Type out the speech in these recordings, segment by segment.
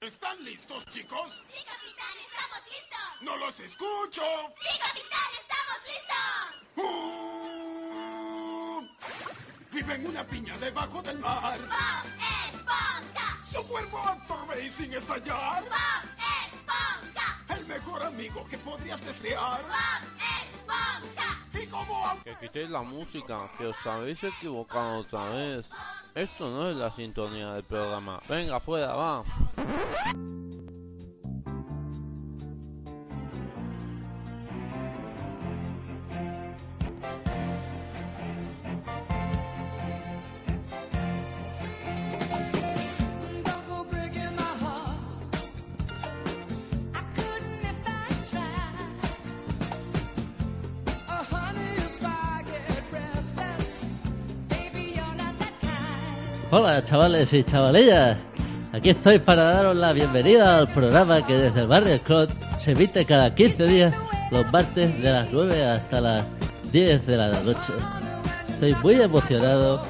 ¿Están listos, chicos? Sí, capitán, estamos listos. ¡No los escucho! Sí, capitán, estamos listos. ¡Uh! Vive en una piña debajo del mar. Bob Esponja. Su cuerpo absorbe y sin estallar. Bob Esponja. El mejor amigo que podrías desear. Bob Esponja. Y como Que quitéis la música, que os habéis equivocado otra vez. Esto no es la sintonía del programa. Venga, fuera, va. Hola chavales y chavalillas, aquí estoy para daros la bienvenida al programa que desde el barrio Scott se emite cada 15 días los martes de las 9 hasta las 10 de la noche. Estoy muy emocionado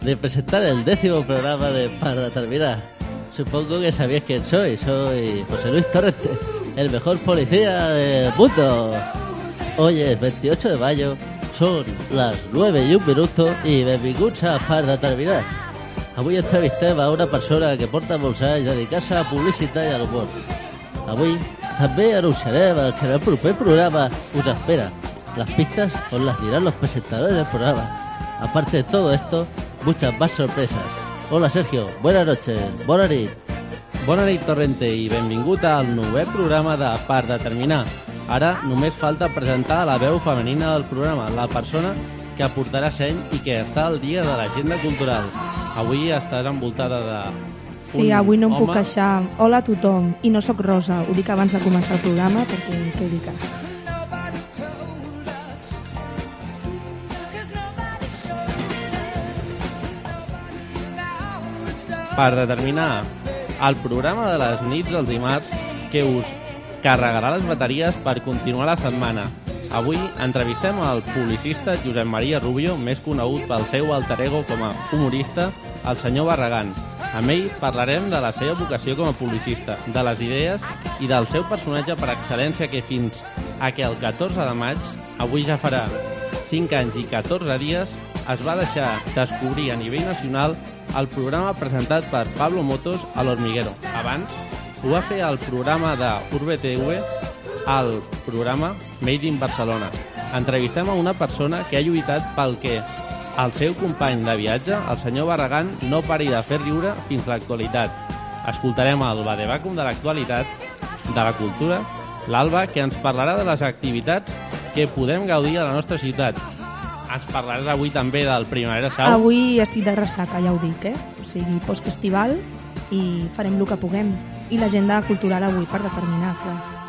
de presentar el décimo programa de Para Terminar. Supongo que sabéis quién soy, soy José Luis Torrente, el mejor policía del mundo. Hoy es 28 de mayo, son las 9 y un minuto i benvinguts a Part de Terminar. Avui entrevistem a una persona que porta molts anys dedicant-se a publicitat i a l'humor. Avui també anunciarem el que en el proper programa us espera. Las pistas os las dirán los presentadores del programa. Aparte de todo esto, muchas más sorpresas. Hola Sergio, buenas noches, bona nit. Bona nit, Torrente, i benvingut al novè programa de Part de Terminar. Ara només falta presentar la veu femenina del programa, la persona que aportarà seny i que està al dia de l'agenda cultural. Avui estàs envoltada de... Sí, avui no em puc home. queixar. Hola a tothom. I no sóc Rosa, ho dic abans de començar el programa perquè quedi clar. Now it's time. Per determinar el programa de les nits dels dimarts que us carregarà les bateries per continuar la setmana. Avui entrevistem el publicista Josep Maria Rubio, més conegut pel seu alter ego com a humorista, el senyor Barragán. Amb ell parlarem de la seva vocació com a publicista, de les idees i del seu personatge per excel·lència que fins a que el 14 de maig, avui ja farà 5 anys i 14 dies, es va deixar descobrir a nivell nacional el programa presentat per Pablo Motos a l'Hormiguero. Abans ho va fer al programa de Urbe TV, al programa Made in Barcelona. Entrevistem a una persona que ha lluitat pel que el seu company de viatge, el senyor Barragán, no pari de fer riure fins l'actualitat. Escoltarem el Badebacum de l'actualitat, de la cultura, l'Alba, que ens parlarà de les activitats que podem gaudir a la nostra ciutat. Ens parlaràs avui també del Primavera Sau. Avui estic de ressaca, ja ho dic, eh? O sigui, postfestival i farem el que puguem. I l'agenda cultural avui per determinar, clar.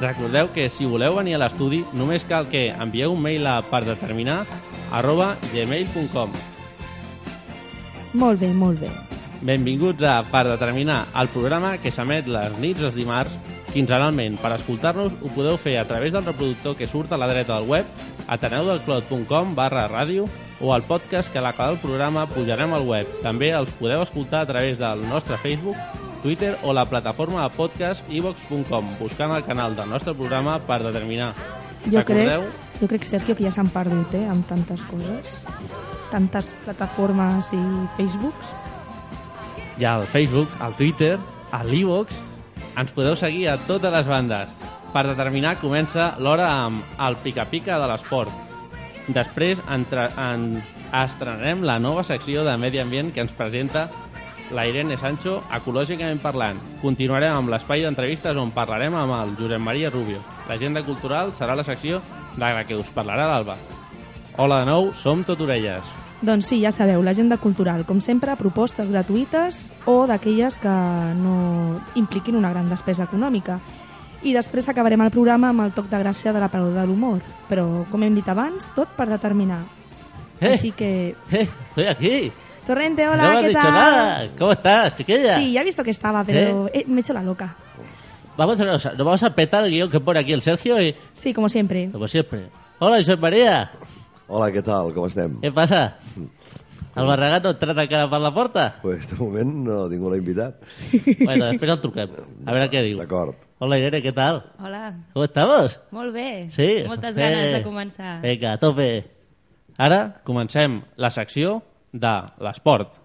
Recordeu que si voleu venir a l'estudi només cal que envieu un mail a per determinar arroba gmail.com Molt bé, molt bé. Benvinguts a Per Determinar, el programa que s'emet les nits dels dimarts quinzenalment. Per escoltar-nos ho podeu fer a través del reproductor que surt a la dreta del web, ateneudelclot.com barra ràdio o al podcast que a l'acabar el programa pujarem al web. També els podeu escoltar a través del nostre Facebook, Twitter o la plataforma de podcast ivox.com buscant el canal del nostre programa Per Determinar. Jo Recordeu? crec, jo crec, Sergio, que ja s'han perdut, eh?, amb tantes coses. Tantes plataformes i Facebooks. Hi ha el Facebook, el Twitter, l'Evox... Ens podeu seguir a totes les bandes. Per determinar comença l'hora amb el pica-pica de l'esport. Després entre, en, estrenarem la nova secció de Medi Ambient que ens presenta la Irene Sancho, ecològicament parlant. Continuarem amb l'espai d'entrevistes on parlarem amb el Josep Maria Rubio. L'agenda cultural serà la secció de la que us parlarà l'Alba. Hola de nou, som tot orelles. Doncs sí, ja sabeu, l'agenda cultural, com sempre, propostes gratuïtes o d'aquelles que no impliquin una gran despesa econòmica. I després acabarem el programa amb el toc de gràcia de la paraula de l'humor. Però, com hem dit abans, tot per determinar. Eh. Així que... ¡Eh! ¡Estoy aquí! Torrente, no hola, has ¿qué dicho tal? nada. ¿Cómo estás, chiquilla? Sí, ya he visto que estaba, pero eh, me he hecho la loca. Vamos a. Nos vamos a petar el guión que pone aquí el Sergio y, Sí, como siempre. como siempre. Hola, Josep María. Hola, què tal? Com estem? ¿Qué pasa? El Barragán no ha entrat encara per la porta? Pues de moment no ningú l'ha invitat. bueno, després el truquem. A veure què diu. D'acord. Hola, Irene, ¿qué tal? Hola, ¿Cómo estamos? molt bé. Sí. Moltes Eh, ganes de començar. Vinga, a tope. Ara comencem la secció de l'esport.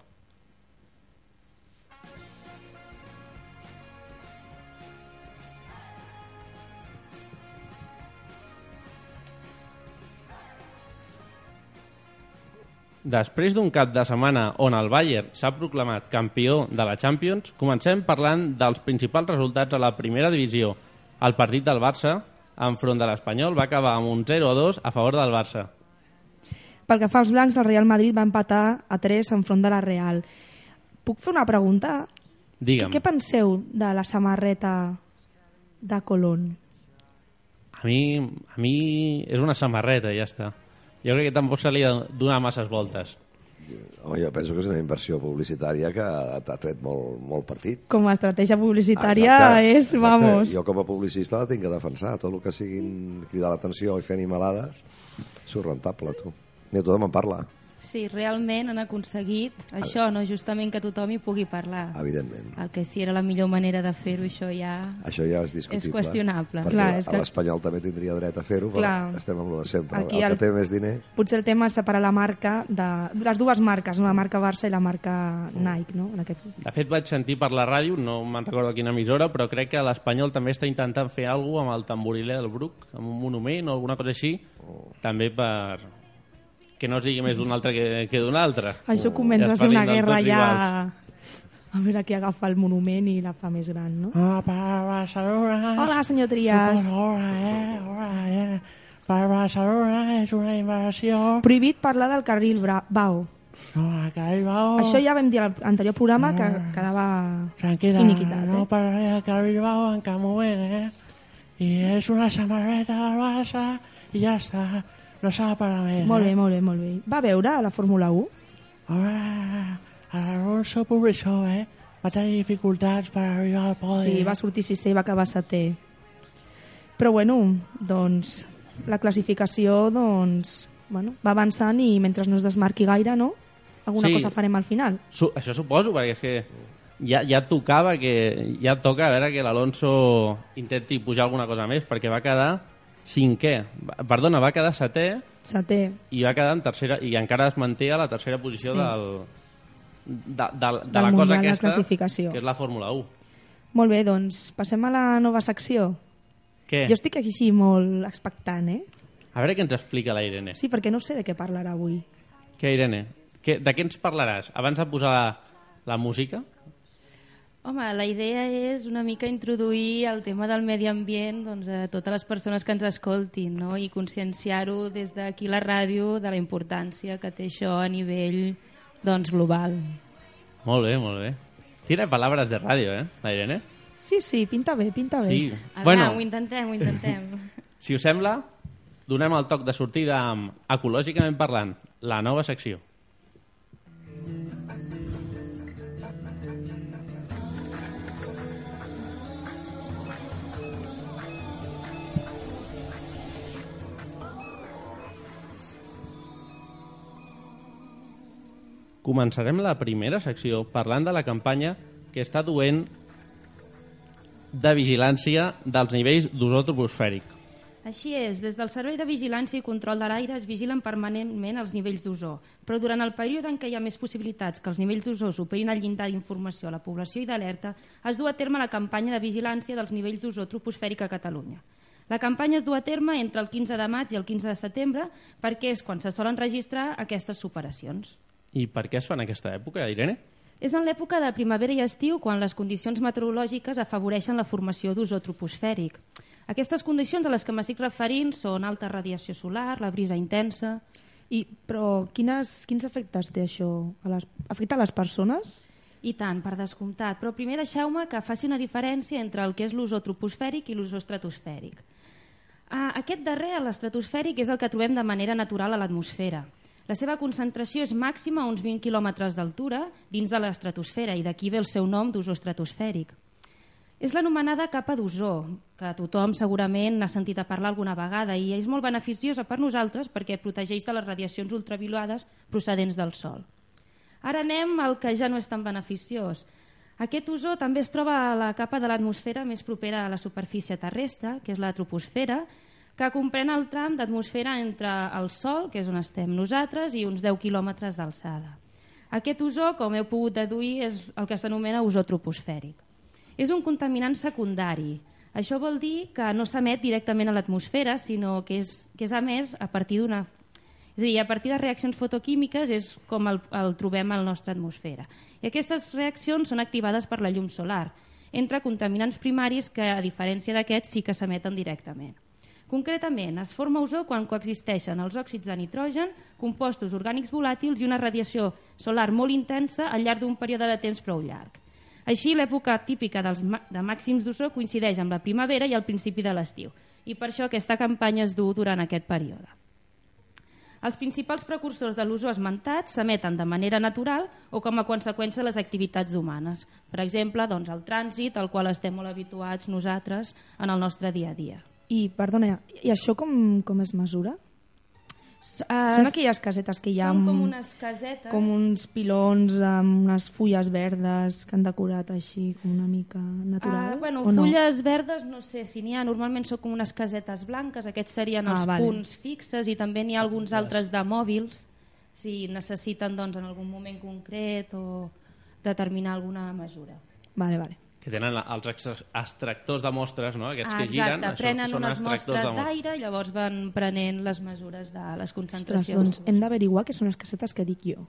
Després d'un cap de setmana on el Bayern s'ha proclamat campió de la Champions, comencem parlant dels principals resultats a la primera divisió. El partit del Barça, enfront de l'Espanyol, va acabar amb un 0-2 a favor del Barça. Pel que fa als blancs, el Real Madrid va empatar a 3 enfront de la Real. Puc fer una pregunta? Digue'm, Què penseu de la samarreta de Colón? a mi, a mi és una samarreta, ja està. Jo crec que tampoc se li ha de donar masses voltes. Home, jo penso que és una inversió publicitària que ha, ha tret molt, molt partit. Com a estratègia publicitària Ah, Exacte, és, exacte. vamos... Jo com a publicista la tinc que defensar. Tot el que siguin cridar l'atenció i fer animalades, surt rentable, tu. Ni a tothom en parla, Sí, realment han aconseguit això, no justament que tothom hi pugui parlar. evidentment. El que sí era la millor manera de fer-ho, això ja... Això ja és discutible. És qüestionable. Perquè Clar, és que- l'Espanyol també tindria dret a fer-ho, però Clar. estem amb lo de sempre. Aquí el, el- que té més diners... Potser el tema és separar la marca de, les dues marques, no? la marca Barça i la marca Nike, no? En aquest... De fet, vaig sentir per la ràdio, no me'n recordo a quina emissora, però crec que l'Espanyol també està intentant fer alguna amb el tamboriler del Bruc, amb un monument o alguna cosa així, també per que no es digui més d'un altre que, que d'un altre. Això comença Ja a ser una guerra ja... A veure qui agafa el monument i la fa més gran, no? Ah, Barcelona. Hola, senyor Trias. Hola, eh? Hola, eh? Para Barcelona és una inversió. Prohibit parlar del carril Bra Bau. No, que ahí va. Això ja vam dir a l'anterior programa que quedava Tranquil·la, finiquitat, no eh? parlaré del que Bilbao en cap moment, eh? I és una samarreta del Barça i ja està. No s'ha de parlar més, Molt bé, eh? molt bé, molt bé. Va veure la Fórmula 1? Hola, l'Alonso Pobrissó, eh? Va tenir dificultats per arribar al podi. Sí, va sortir sisè i va acabar setè. Però bueno, doncs la classificació doncs, bueno, va avançant i mentre no es desmarqui gaire, no? Alguna Sí. cosa farem al final. Su això suposo, perquè és que ja, ja tocava que... Ja toca a veure que l'Alonso intenti pujar alguna cosa més, perquè va quedar cinquè. Perdona, va quedar setè Setè. i va quedar en tercera i encara es manté a la tercera posició Sí. del, de, de, de Del la cosa aquesta classificació. que és la Fórmula 1 Molt bé, doncs passem a la nova secció. què? Jo estic així molt expectant, eh? a veure què ens explica la Irene Sí, perquè no sé de què parlarà avui. què Irene? Què, de què ens parlaràs? abans de posar la, la música Home, la idea és una mica introduir el tema del medi ambient doncs, a totes les persones que ens escoltin no? i conscienciar-ho des d'aquí la ràdio de la importància que té això a nivell doncs, global. molt bé, molt bé Tira palabras de ràdio, eh, la Irene? Sí, sí, pinta bé, pinta bé. Sí. A bueno, ho intentem, ho intentem. si us sembla, donem el toc de sortida amb Ecològicament parlant, la nova secció. Començarem la primera secció parlant de la campanya que està duent de vigilància dels nivells d'ozó troposfèric. Així és, des del Servei de Vigilància i Control de l'Aire es vigilen permanentment els nivells d'ozó, però durant el període en què hi ha més possibilitats que els nivells d'ozó superin el llindar d'informació a la població i d'alerta, es du a terme la campanya de vigilància dels nivells d'ozó troposfèric a Catalunya. La campanya es du a terme entre el 15 de maig i el 15 de setembre perquè és quan se solen registrar aquestes superacions. I per què es fa en aquesta època, Irene? És en l'època de primavera i estiu quan les condicions meteorològiques afavoreixen la formació d'ozó troposfèric. Aquestes condicions a les que m'estic referint són alta radiació solar, la brisa intensa... I, però quines, quins efectes té això? A les, afecta a les persones? I tant, per descomptat. Però primer deixeu-me que faci una diferència entre el que és l'ozó troposfèric i l'ozó estratosfèric. Ah, aquest darrer, l'estratosfèric, és el que trobem de manera natural a l'atmosfera. La seva concentració és màxima a uns 20 quilòmetres d'altura dins de l'estratosfera i d'aquí ve el seu nom d'ozó estratosfèric. És l'anomenada capa d'ozó, que tothom segurament n'ha sentit a parlar alguna vegada i és molt beneficiosa per nosaltres perquè protegeix de les radiacions ultraviolades procedents del Sol. Ara anem al que ja no és tan beneficiós. Aquest ozó també es troba a la capa de l'atmosfera més propera a la superfície terrestre, que és la troposfera, que comprèn el tram d'atmosfera entre el Sol, que és on estem nosaltres, i uns 10 quilòmetres d'alçada. Aquest ozó, com heu pogut deduir, és el que s'anomena ozó troposfèric. És un contaminant secundari. Això vol dir que no s'emet directament a l'atmosfera, sinó que és, que és emès a partir d'una... És a dir, a partir de reaccions fotoquímiques és com el, el trobem a la nostra atmosfera. I aquestes reaccions són activades per la llum solar, entre contaminants primaris que, a diferència d'aquests, sí que s'emeten directament. Concretament, es forma ozó quan coexisteixen els òxids de nitrogen, compostos orgànics volàtils i una radiació solar molt intensa al llarg d'un període de temps prou llarg. Així, l'època típica dels de màxims d'ozó coincideix amb la primavera i el principi de l'estiu, i per això aquesta campanya es du durant aquest període. Els principals precursors de l'ozó esmentats s'emeten de manera natural o com a conseqüència de les activitats humanes. Per exemple, doncs, el trànsit, al qual estem molt habituats nosaltres en el nostre dia a dia. I, perdona, i això com, com es mesura? Uh, Són aquelles casetes que hi ha Són com unes casetes... com uns pilons amb unes fulles verdes que han decorat així com una mica natural? Ah, bueno, o no? fulles verdes no sé si n'hi ha, normalment són com unes casetes blanques, aquests serien Ah, els vale. punts fixes i també n'hi ha alguns altres de mòbils si necessiten doncs, en algun moment concret o determinar alguna mesura. Vale, vale. Que tenen els extra- extractors de mostres, no? Aquests que Ah, giren, exacte, prenen són, són unes mostres d'aire, llavors van prenent les mesures de les Ostres, concentracions. doncs hem d'averiguar què són les casetes que dic jo.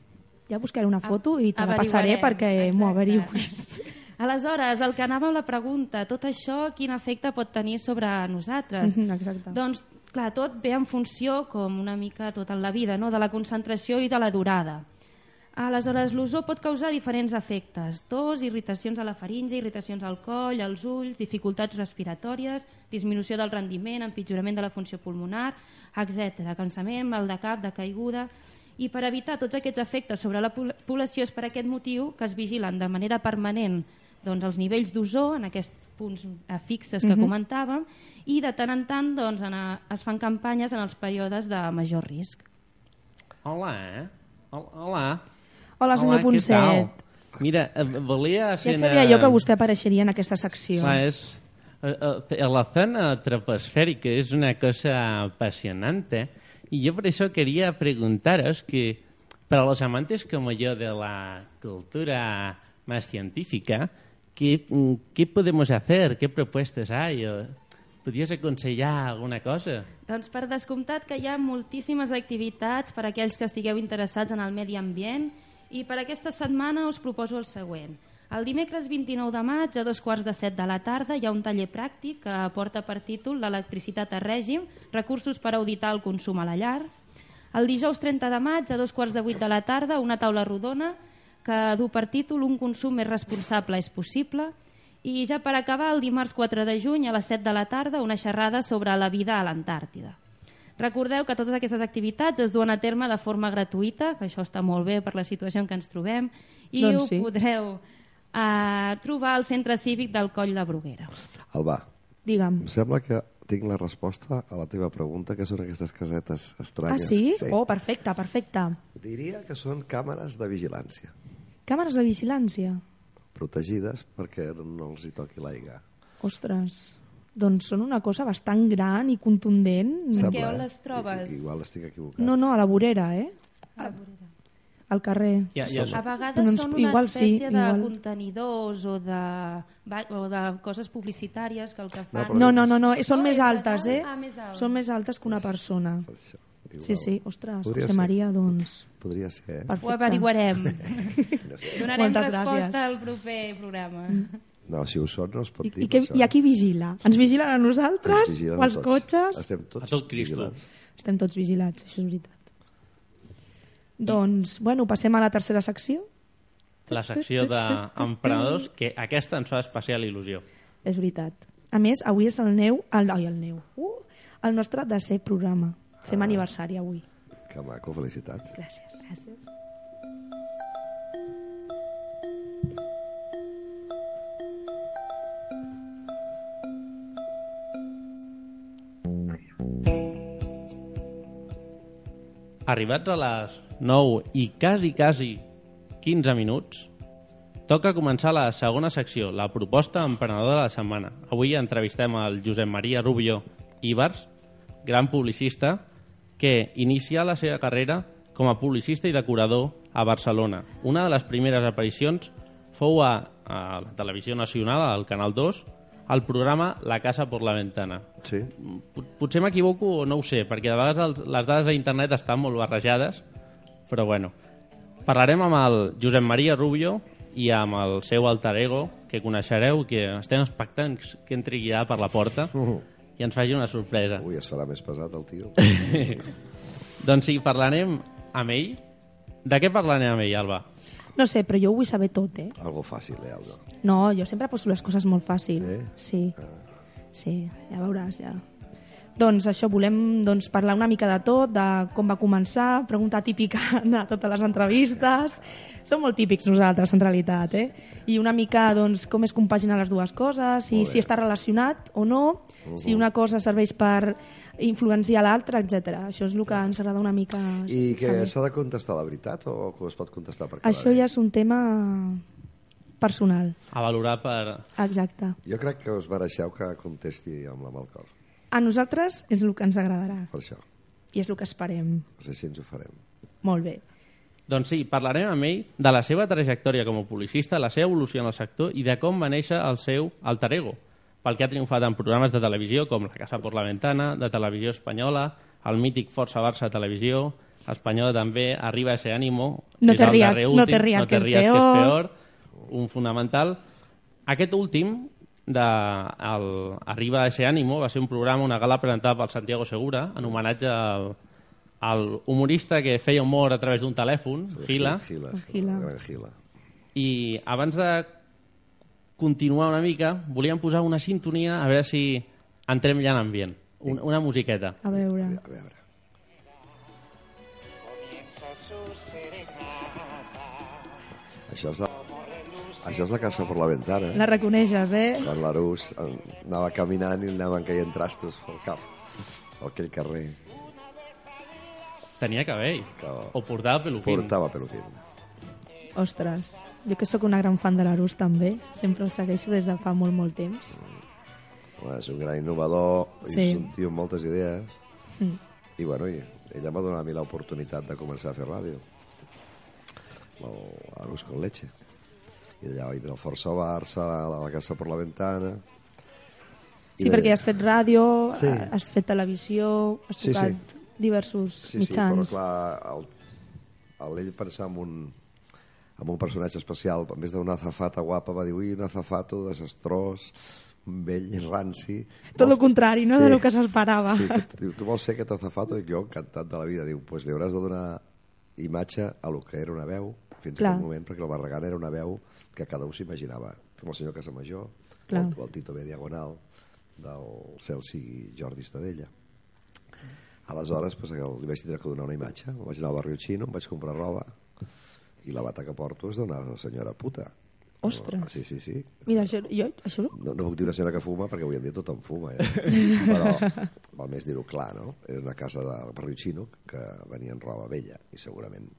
Ja buscaré una foto i te la passaré perquè m'ho averiguis. Aleshores, el que anava amb la pregunta, tot això quin efecte pot tenir sobre nosaltres? Mhm, exacte. Doncs, clar, tot ve en funció, com una mica tot en la vida, no? de la concentració i de la durada. Aleshores, l'ozó pot causar diferents efectes. Tos, irritacions a la faringe, irritacions al coll, als ulls, dificultats respiratòries, disminució del rendiment, empitjorament de la funció pulmonar, etc. Cansament, mal de cap, de caiguda... I per evitar tots aquests efectes sobre la població és per aquest motiu que es vigilen de manera permanent doncs, els nivells d'ozó en aquests punts eh, fixes que Mhm. comentàvem i de tant en tant doncs, en, a- es fan campanyes en els períodes de major risc. Hola, eh? Hol- Hola. Hola, senyor què Ponset. Mira, eh, volia... Ja sabia jo que vostè apareixeria en aquesta secció. Clar, és, eh, eh, la zona troposférica es una cosa apasionante y yo por eso quería preguntaros que para los amantes como yo de la cultura más científica, ¿qué, mm, qué podemos hacer? ¿Qué propuestas hay? O, ¿Podrías aconsellar alguna cosa? Doncs per descomptat que hi ha moltíssimes activitats per a aquells que estigueu interessats en el medi ambient i per aquesta setmana us proposo el següent. El dimecres 29 de maig a dos quarts de set de la tarda hi ha un taller pràctic que porta per títol l'electricitat a règim, recursos per auditar el consum a la llar. El dijous 30 de maig a dos quarts de vuit de la tarda una taula rodona que du per títol un consum més responsable és possible i ja per acabar, el dimarts 4 de juny a les 7 de la tarda, una xerrada sobre la vida a l'Antàrtida. Recordeu que totes aquestes activitats es duen a terme de forma gratuïta, que això està molt bé per la situació en què ens trobem, i Doncs ho sí. podreu eh, trobar al centre cívic del Coll de Bruguera. Alba, Digue'm. em sembla que tinc la resposta a la teva pregunta, que són aquestes casetes Ah, estranyes. sí? sí. Oh, perfecte, perfecte. Diria que són càmeres de vigilància, Càmeres de vigilància. protegides perquè no els hi toqui l'aigua. Ostres, doncs són una cosa bastant gran i contundent. Sembla, Què, on les trobes? I- Igual estic equivocat. No, no, a la vorera, eh? Al carrer. Ja, ja, A vegades Doncs són una igual sí, espècie de igual. contenidors o de, o de coses publicitàries que el que fan... però- No, no, no, no, són No, més altes, eh? Ah, més alt. Són més altes que una persona. Això, igual. Sí, sí, ostres, Podria José ser. Maria, doncs... Podria ser, eh? Ho Perfecte. averiguarem. No, sé. Donarem Moltes resposta gràcies. al proper programa. No, si ho són no es pot I, dir. i, que, això. I a qui vigila? Ens vigilen a Ens nosaltres? vigilen o als tots. cotxes? Estem tots A tot Cristo. vigilats. Estem tots vigilats, això és veritat. Doncs, bueno, passem a la tercera secció. la secció d'emprenedors, que aquesta ens fa especial il·lusió. És veritat. A més, avui és el neu... El, ai, el neu. Uh, el nostre desè programa. Fem Ah. aniversari avui. Que maco, felicitats. Gràcies. Gràcies. Arribats a les 9 i quasi, quasi 15 minuts, toca començar la segona secció, la proposta emprenedora de la setmana. Avui entrevistem el Josep Maria Rubio Ibars, gran publicista, que inicia la seva carrera com a publicista i decorador a Barcelona. Una de les primeres aparicions fou a, a la televisió nacional, al Canal 2, al programa La casa por la ventana. Sí. Pot- Potser m'equivoco o no ho sé, perquè de vegades les dades d'internet estan molt barrejades, però bueno. Parlarem amb el Josep Maria Rubio i amb el seu alter ego, que coneixereu, que estem expectants que entri ja per la porta i ens faci una sorpresa. Ui, es farà més pesat el tio. Doncs sí, parlarem amb ell. De què parlarem amb ell, Alba? No sé, però jo ho vull saber tot, eh? Algo fàcil, eh, Alba? No, jo sempre poso les coses molt fàcil. Eh? Sí. Sí, ja veuràs, ja. Doncs això, volem doncs, parlar una mica de tot, de com va començar, pregunta típica de totes les entrevistes. Som molt típics nosaltres, en realitat, eh? I una mica, doncs, com es compaginen les dues coses, si, si està relacionat o no, si una cosa serveix per influenciar l'altra, etc. Això és el que ens agrada una mica I que s'ha de contestar la veritat o que es pot contestar per Això ja és un tema personal, A valorar per... exacte. Jo crec que us mereixeu que contesti amb la mà al cor. A nosaltres és el que ens agradarà Per això. i és el que esperem. No sé si ens ho farem. Molt bé. Doncs sí, parlarem amb ell de la seva trajectòria com a publicista, la seva evolució en el sector i de com va néixer el seu alter ego, pel que ha triomfat en programes de televisió com La Casa por la Ventana, de televisió espanyola, el mític Força Barça Televisió, espanyola també, Arriba ese ánimo, No que és te el rías- darrer no últim, te rías, no que te rías, que peor. és peor, un fonamental. Aquest últim, de el Arriba ese ánimo, va ser un programa, una gala presentada pel Santiago Segura, en homenatge al, al humorista que feia humor a través d'un telèfon, Gila, Gila, Gila. Gila. i abans de continuar una mica, volíem posar una sintonia a veure si entrem ja en ambient. Una, una musiqueta. A veure. A veure. Això és, la, això és la casa per la ventana. La reconeixes, eh? Quan l'Arús anava caminant i li anaven caient trastos pel cap, per aquell carrer. Tenia cabell. Que O portava peluquín. portava peluquín. Ostres, jo que sóc una gran fan de l'Arús també, sempre el segueixo des de fa molt, molt temps. Bueno, és un gran innovador, Sí. és un tio amb moltes idees. Mm. I bueno, i ella m'ha donat a mi l'oportunitat de començar a fer ràdio. El Arús con leche. I allà vaig el Força Barça, a la Casa per la Ventana... Sí, perquè has fet ràdio, Sí. sí. has fet televisió, has Sí, tocat sí. diversos Sí, sí, però mitjans. clar, el, el, ell pensar en un, en un personatge especial, en vez d'una azafata guapa, va dir, ui, un azafato desastrós, vell i ranci. Tot el contrari, no?, de lo que s'esperava. Sí, tu, tu vols ser aquest azafato? I jo, encantat de la vida, diu, pues li hauràs de donar imatge a lo que era una veu, fins Clar. a aquell moment, perquè el Barragán era una veu que cada un s'imaginava, com el senyor Casamajor, Clar. el, o el Tito B. Diagonal, del cel sigui Jordi Estadella. Aleshores, pues, li vaig tindre que donar una imatge. Em vaig anar al barri xino, em vaig comprar roba, i la bata que porto és d'una senyora puta. Ostres. Sí, sí, sí. Mira, això, jo, això No, no puc dir una senyora que fuma perquè avui en dia tothom fuma, eh? Però val més dir-ho clar, no? Era una casa barri xino que venien roba vella i segurament,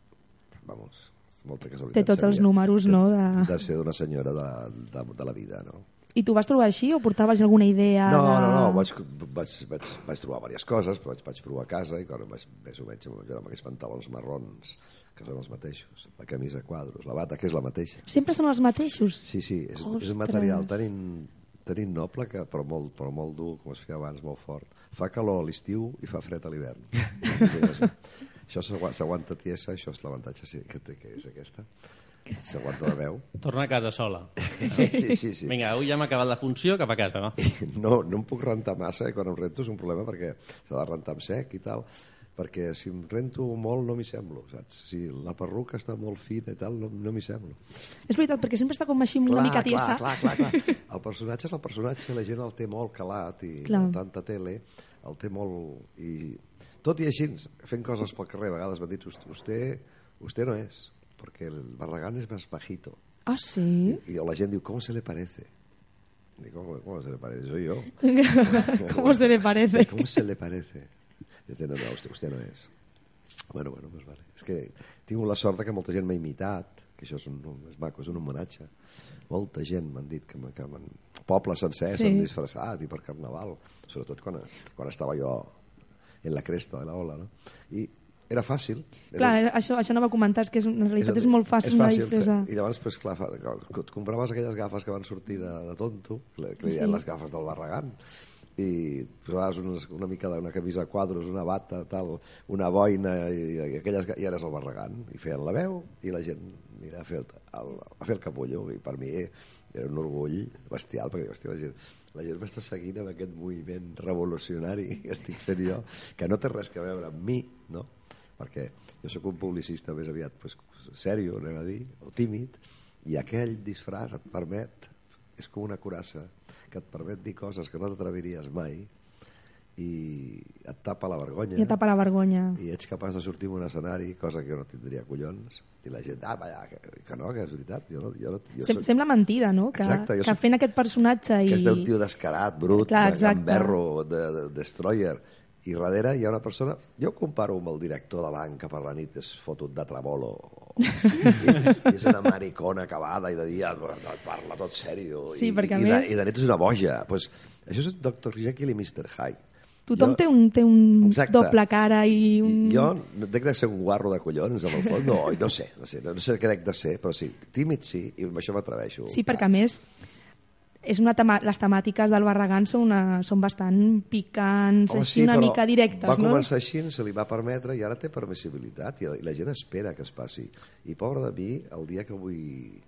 vamos, molta casualitat. Té tots els números, no, de- De ser d'una senyora de, de, de la vida, no? I tu vas trobar així o portaves alguna idea No, de... no, no, vaig, vaig, vaig, vaig trobar diverses coses, però vaig, vaig provar a casa i quan vaig, més o menys amb aquests pantalons marrons, que són els mateixos, la camisa a quadros, la bata, que és la mateixa. Sempre són els mateixos? Sí, sí, és, és Ostres. un material tan, in, tan innoble, que, però, molt, però molt dur, com es feia abans, molt fort. Fa calor a l'estiu i fa fred a l'hivern. això s'agua- s'aguanta tiesa, això és l'avantatge sí, que té, que és aquesta. S'aguanta la veu. Torna a casa sola. Sí, sí, sí. Vinga, avui ja hem acabat la funció, cap a casa, va. No, no em puc rentar massa, eh? quan em rento és un problema perquè s'ha de rentar amb sec i tal, perquè si em rento molt no m'hi semblo, saps? Si la perruca està molt fina i tal, no, no m'hi semblo. És veritat, perquè sempre està com així una mica tiesa. Clar, clar, clar, clar. El personatge és el personatge, la gent el té molt calat i Clar. tanta tele el té molt... I... Tot i així, fent coses pel carrer, a vegades m'han dit, "Ust- usted, usted no és, perquè el Barragán és més bajito. Ah, sí? I la gent diu, ¿cómo se le parece? Digo, ¿cómo, cómo se le parece? Soy yo. ¿Cómo se le parece? ¿Cómo se le parece? Dice, no, no, usted, usted no és. Bueno, bueno, pues vale. És que tinc la sort de que molta gent m'ha imitat, que això és, un, és maco, és un homenatge. Molta gent m'han dit que, que m'han... Pobles sencers Sí. s'han disfressat i per Carnaval, sobretot quan, quan estava jo en la cresta de la ola, no? I era fàcil. Era, Clar, això, això no va comentar, és que és, en realitat és, molt fàcil, és una fàcil disfressa. I llavors, pues, clar, fa, et compraves aquelles gafes que van sortir de, de tonto, que li Sí. les gafes del Barragán, i posaves unes, una mica d'una camisa a quadros, una bata, tal, una boina, i, i, aquelles, i eres el Barragán. I feien la veu, i la gent mira, a fer el, el, a fer el capullo, i per mi era un orgull bestial, perquè hòstia, la gent, la gent m'està seguint amb aquest moviment revolucionari que estic fent jo, que no té res que veure amb mi, no? perquè jo sóc un publicista més aviat pues, sèrio, anem a dir, o tímid, i aquell disfraç et permet, és com una curassa, que et permet dir coses que no t'atreviries mai i et tapa la vergonya I tapa la vergonya. i ets capaç de sortir en un escenari, cosa que jo no tindria collons, i la gent, ah, vaja, que, que no, que és veritat, jo no, jo no, jo Sem soc, Sembla mentida, no? Que, Exacte, que soc- fent aquest personatge i... que és d'un tio descarat, brut, Clar, gamberro, de, de, destroyer, i darrere hi ha una persona... Jo comparo amb el director de banca per la nit és fotut de trabolo. I, i és una maricona acabada i de dia parla tot sèrio. Sí, i, perquè a i, més- de, I de nit és una boja. Pues, això és Dr. Jekyll i Mr. Hyde. Tothom Jo- té un, té un Exacte. doble cara i un... jo dec de ser un guarro de collons, amb el fons, no, no sé, no sé, no sé què dec de ser, però sí, tímid sí, i amb això m'atreveixo. Sí, perquè a més és una tema les temàtiques del Barragán són, una, són bastant picants, Home, així una però mica directes, va no? començar així, se li va permetre i ara té permissibilitat i la, i la gent espera que es passi. I pobre de mi, el dia que vull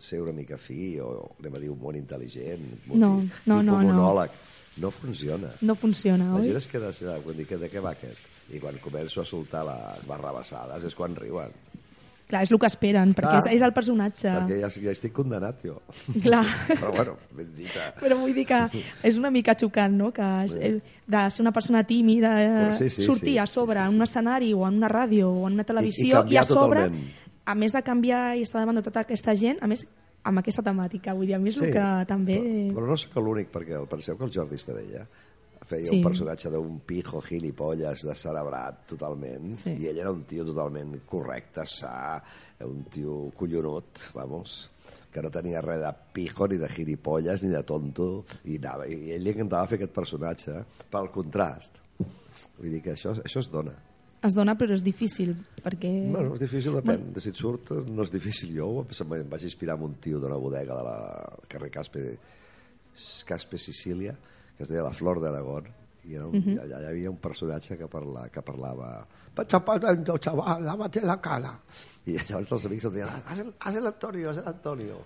ser una mica fi o anem a dir un món intel·ligent, No, no, no, no. monòleg, no funciona. No funciona, La oi? gent es queda quan dic, de què va aquest? I quan començo a soltar les barrabassades és quan riuen. Clar, és el que esperen, perquè Clar. és, és el personatge. Perquè ja, ja estic condenat jo. Clar. Però bueno, ben dita. Però vull dir que és una mica xocant, no? Que és, de ser una persona tímida, Sí, sí, sortir sí, a sobre en un escenari o en una ràdio o en una televisió canviar a sobre, totalment. a més de canviar i estar davant de tota aquesta gent, a més amb aquesta temàtica, vull dir, a més el que també... Però, però no sóc l'únic, perquè el- penseu que el Jordi Estadella feia Sí. un personatge d'un pijo gilipolles descerebrat totalment Sí. i ell era un tio totalment correcte, sa, un tio collonut, vamos, que no tenia res de pijo ni de gilipolles ni de tonto i, anava, i ell li encantava fer aquest personatge pel contrast. Vull dir que això, això es dona. Es dona, però és difícil, perquè... Bueno, és difícil, depèn. De si et surt, no és difícil. Jo em vaig inspirar en un tio d'una bodega de la carrer Caspe, Caspe Sicília, que es deia La Flor d'Aragón, i era un, Mhm. allà hi havia un personatge que, parla, que parlava Pachapatento, chaval, lávate la cara. I llavors els amics em deien, "Ah, haz el, haz el Antonio, haz el Antonio.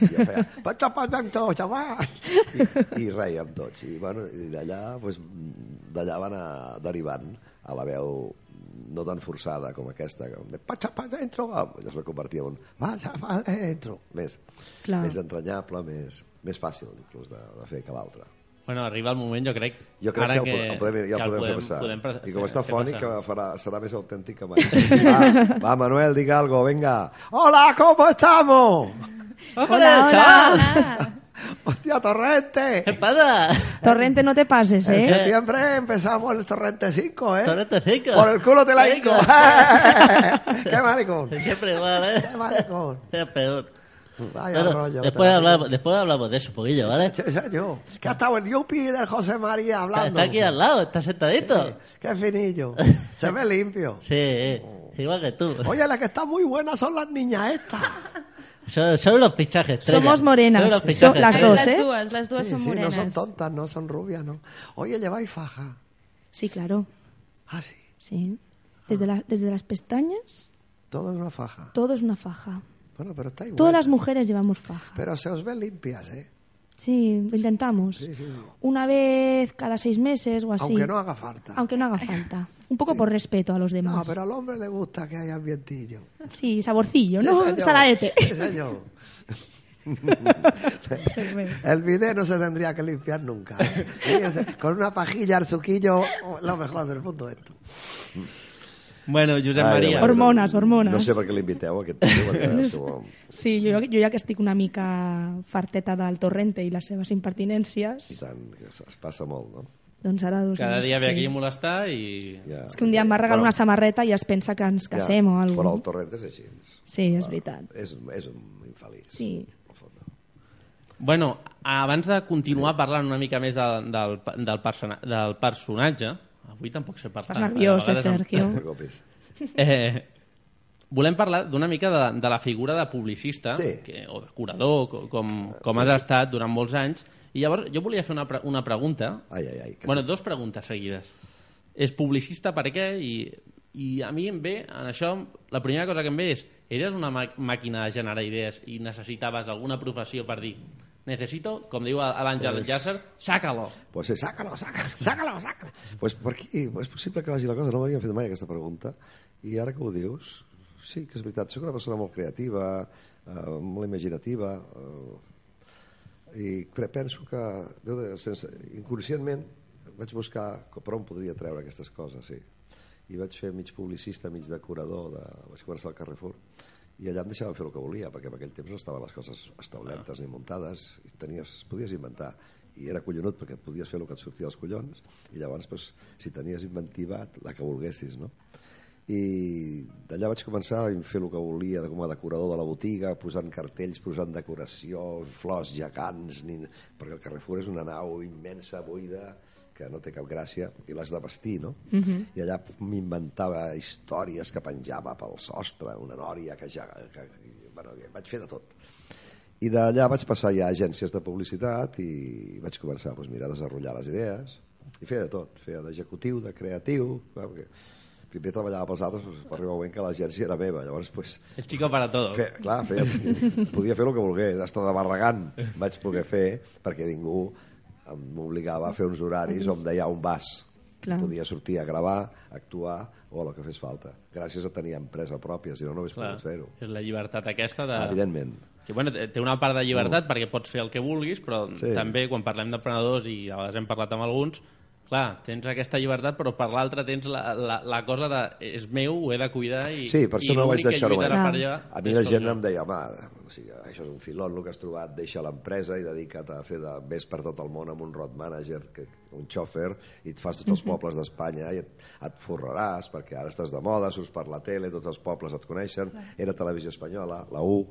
I jo feia, Pachapatento, chaval. I, i reiem tots. I, bueno, i d'allà pues, d'allà van anar derivant a la veu no tan forçada com aquesta, com de pacha pa dentro, i es va convertir en un vaja pa dentro, més, Clar. més entranyable, més, més fàcil inclús de, de fer que l'altre. Bueno, arriba el moment, jo crec, Jo crec ara que, el, el podem, ja que el podem, podem, passar. podem pre- I com fer- està fer fònic, que farà, serà més autèntic que mai. Va, va, Manuel, diga algo, venga. Hola, ¿cómo estamos? Hola, hola. Hostia, Torrente. ¿Qué pasa? Torrente, no te pases, En ¿eh? septiembre empezamos el Torrente 5, ¿eh? Torrente 5. Por el culo te la hinco. ¡Qué maricón! Siempre igual, ¿eh? ¡Qué maricón! Es peor. Vaya Bueno, rollo. después, hablamos, después hablamos de eso un poquillo, ¿vale? Sí, yo. Que ha estado el Yupi del José María Está, hablando. está aquí al lado, está sentadito. Qué finillo. Se ve limpio. Sí, igual que tú. Oye, la que está muy buena son las niñas estas. Son, son los fichajes. estrella. Somos morenas, Son los son fichajes las dos, ¿eh? Las Sí, són sí, no son tontas, no son rubias, no. Oye, lleváis faja. Sí, claro. Ah, sí. Sí. Desde, la- desde las pestañas, Todo es una faja. todo es una faja. Bueno, pero está igual. Todas las mujeres llevamos faja. Pero se os ven limpias, ¿eh? Sí, lo intentamos. Sí, sí. Una vez cada seis meses o así. Aunque no haga falta. Aunque no haga falta. Un poco por respeto a los demás. No, pero al hombre le gusta que haya ambientillo. Sí, saborcillo, ¿no? Saladete. Señor. El bidet no se tendría que limpiar nunca. ¿eh? Con una pajilla al suquillo, oh, lo mejor del mundo esto. Bueno, Josep Ai, Maria. Hormones, hormones. No sé per què l'inviteu, aquest tio, perquè. Sí, jo, jo ja que estic una mica farteta del Torrente i les seves I impertinències, tant, que es passa molt, no? Doncs ara dos Cada dia ve sí. aquí a molestar i... Ja. És que un dia em va regalar una samarreta i es pensa que ens casem o alguna Però el cosa. torrent és així. Sí, és veritat. És, és un infeliç. Sí. Bueno, abans de continuar parlant una mica més del, del, del, persona, del personatge, avui tampoc sé parlar. Estàs nerviós, eh, Sergio? Eh, volem parlar d'una mica de, de la figura de publicista Sí. que, o de curador, co- com, com has estat durant molts anys. I llavors jo volia fer una, pre una pregunta. Ai, ai, ai. Bueno, sí. dos preguntes seguides. És publicista per què? I, I a mi em ve, en això, la primera cosa que em ve és eres una mà- màquina de generar idees i necessitaves alguna professió per dir necessito, com diu l'Àngel Pues- Llàcer, sácalo. Pues sí, sácalo, sácalo, sácalo, sácalo. Pues per aquí, és possible que vagi la cosa. No m'havien fet mai aquesta pregunta. I ara que ho dius, sí que és veritat. Soc una persona molt creativa, eh, molt imaginativa, eh, i penso que de- sense, inconscientment vaig buscar per on podria treure aquestes coses, sí. I vaig fer mig publicista, mig decorador, de, vaig començar al Carrefour, i allà em deixaven fer el que volia, perquè en aquell temps no estaven les coses establertes ni muntades, i tenies, podies inventar. I era collonut perquè podies fer el que et sortia als collons, i llavors, pues, si tenies inventiva, la que volguessis, no? i d'allà vaig començar a fer el que volia de com a decorador de la botiga, posant cartells, posant decoració, flors gegants, ni... perquè el Carrefour és una nau immensa, buida, que no té cap gràcia, i l'has de vestir, no? Mhm. I allà m'inventava històries que penjava pel sostre, una nòria que ja... Que, bueno, que vaig fer de tot. I d'allà vaig passar ja a agències de publicitat i vaig començar doncs, mira, a desenvolupar les idees i feia de tot, feia d'executiu, de creatiu, clar, perquè primer treballava pels altres, doncs, va arribar un moment que l'agència era meva, llavors pues, És chico para todo. Fe, clar, feia, podia fer el que volgués, hasta de barragant vaig poder fer perquè ningú m'obligava a fer uns horaris on deia on vas. Clar. Podia sortir a gravar, actuar o el que fes falta. Gràcies a tenir empresa pròpia, si no, no hauria Clar, pogut fer-ho. és la llibertat aquesta de... Evidentment. Que, bueno, té una part de llibertat perquè pots fer el que vulguis, però Sí. també quan parlem d'emprenedors, i a vegades hem parlat amb alguns, clar, tens aquesta llibertat, però per l'altra tens la, la, la cosa de és meu, ho he de cuidar i, Sí, per això i no vaig deixar-ho mai. allà A mi la gent jo. em deia, home, o sigui, això és un filon el que has trobat, deixa l'empresa i dedica't a fer de més per tot el món amb un road manager, que, un xòfer, i et fas tots els pobles d'Espanya i et, et forraràs, perquè ara estàs de moda, surts per la tele, tots els pobles et coneixen, era televisió espanyola, la U,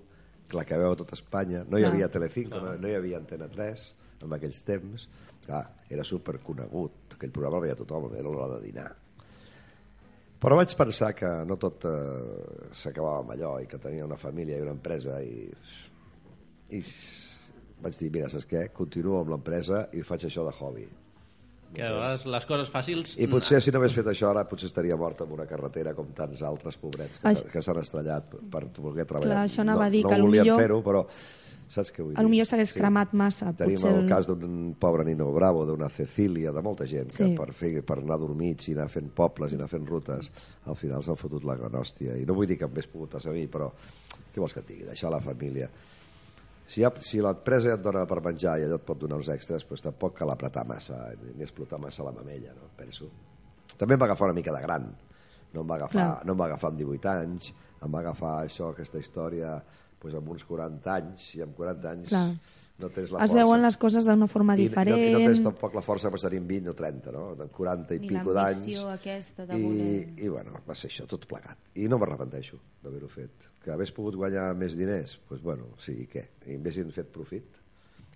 la que veu a tot Espanya, no hi havia Telecinco, no, no hi havia Antena 3 en aquells temps, clar, era superconegut, aquell programa el veia tothom, era l'hora de dinar. Però vaig pensar que no tot eh, s'acabava amb allò i que tenia una família i una empresa i, i vaig dir, mira, saps què? Continuo amb l'empresa i faig això de hobby. Que a vegades les coses fàcils... I potser si no hagués fet això ara potser estaria mort en una carretera com tants altres pobrets que, s'ha- que s'han estrellat per voler treballar. Clar, això anava no, a dir no que lo volien millor- fer-ho, però saps què vull dir? Millor s'hagués cremat massa. Tenim potser el cas d'un pobre Nino Bravo, d'una Cecília, de molta gent, que Sí. per, fer, per anar dormits i anar fent pobles i anar fent rutes, al final s'han fotut la gran hòstia. I no vull dir que em hagués pogut passar a mi, però què vols que et digui? Deixar la família. Si, ha, si l'empresa et dona per menjar i allò et pot donar uns extras, doncs tampoc cal apretar massa ni explotar massa la mamella, no? penso. També em va agafar una mica de gran. No em va agafar, Clar. no em va agafar amb 18 anys, em va agafar això, aquesta història, doncs amb uns 40 anys, i amb 40 anys Clar. no tens la Es força. veuen les coses d'una forma I, diferent. I no, i no tens tampoc la força per tenir 20 o 30, no? De 40 i Ni pico d'anys. l'ambició aquesta de I, voler... I, bueno, va ser això, tot plegat. I no m'arrepenteixo d'haver-ho fet. Que hagués pogut guanyar més diners? Doncs, pues, bueno, sí, i què? I haguessin fet profit?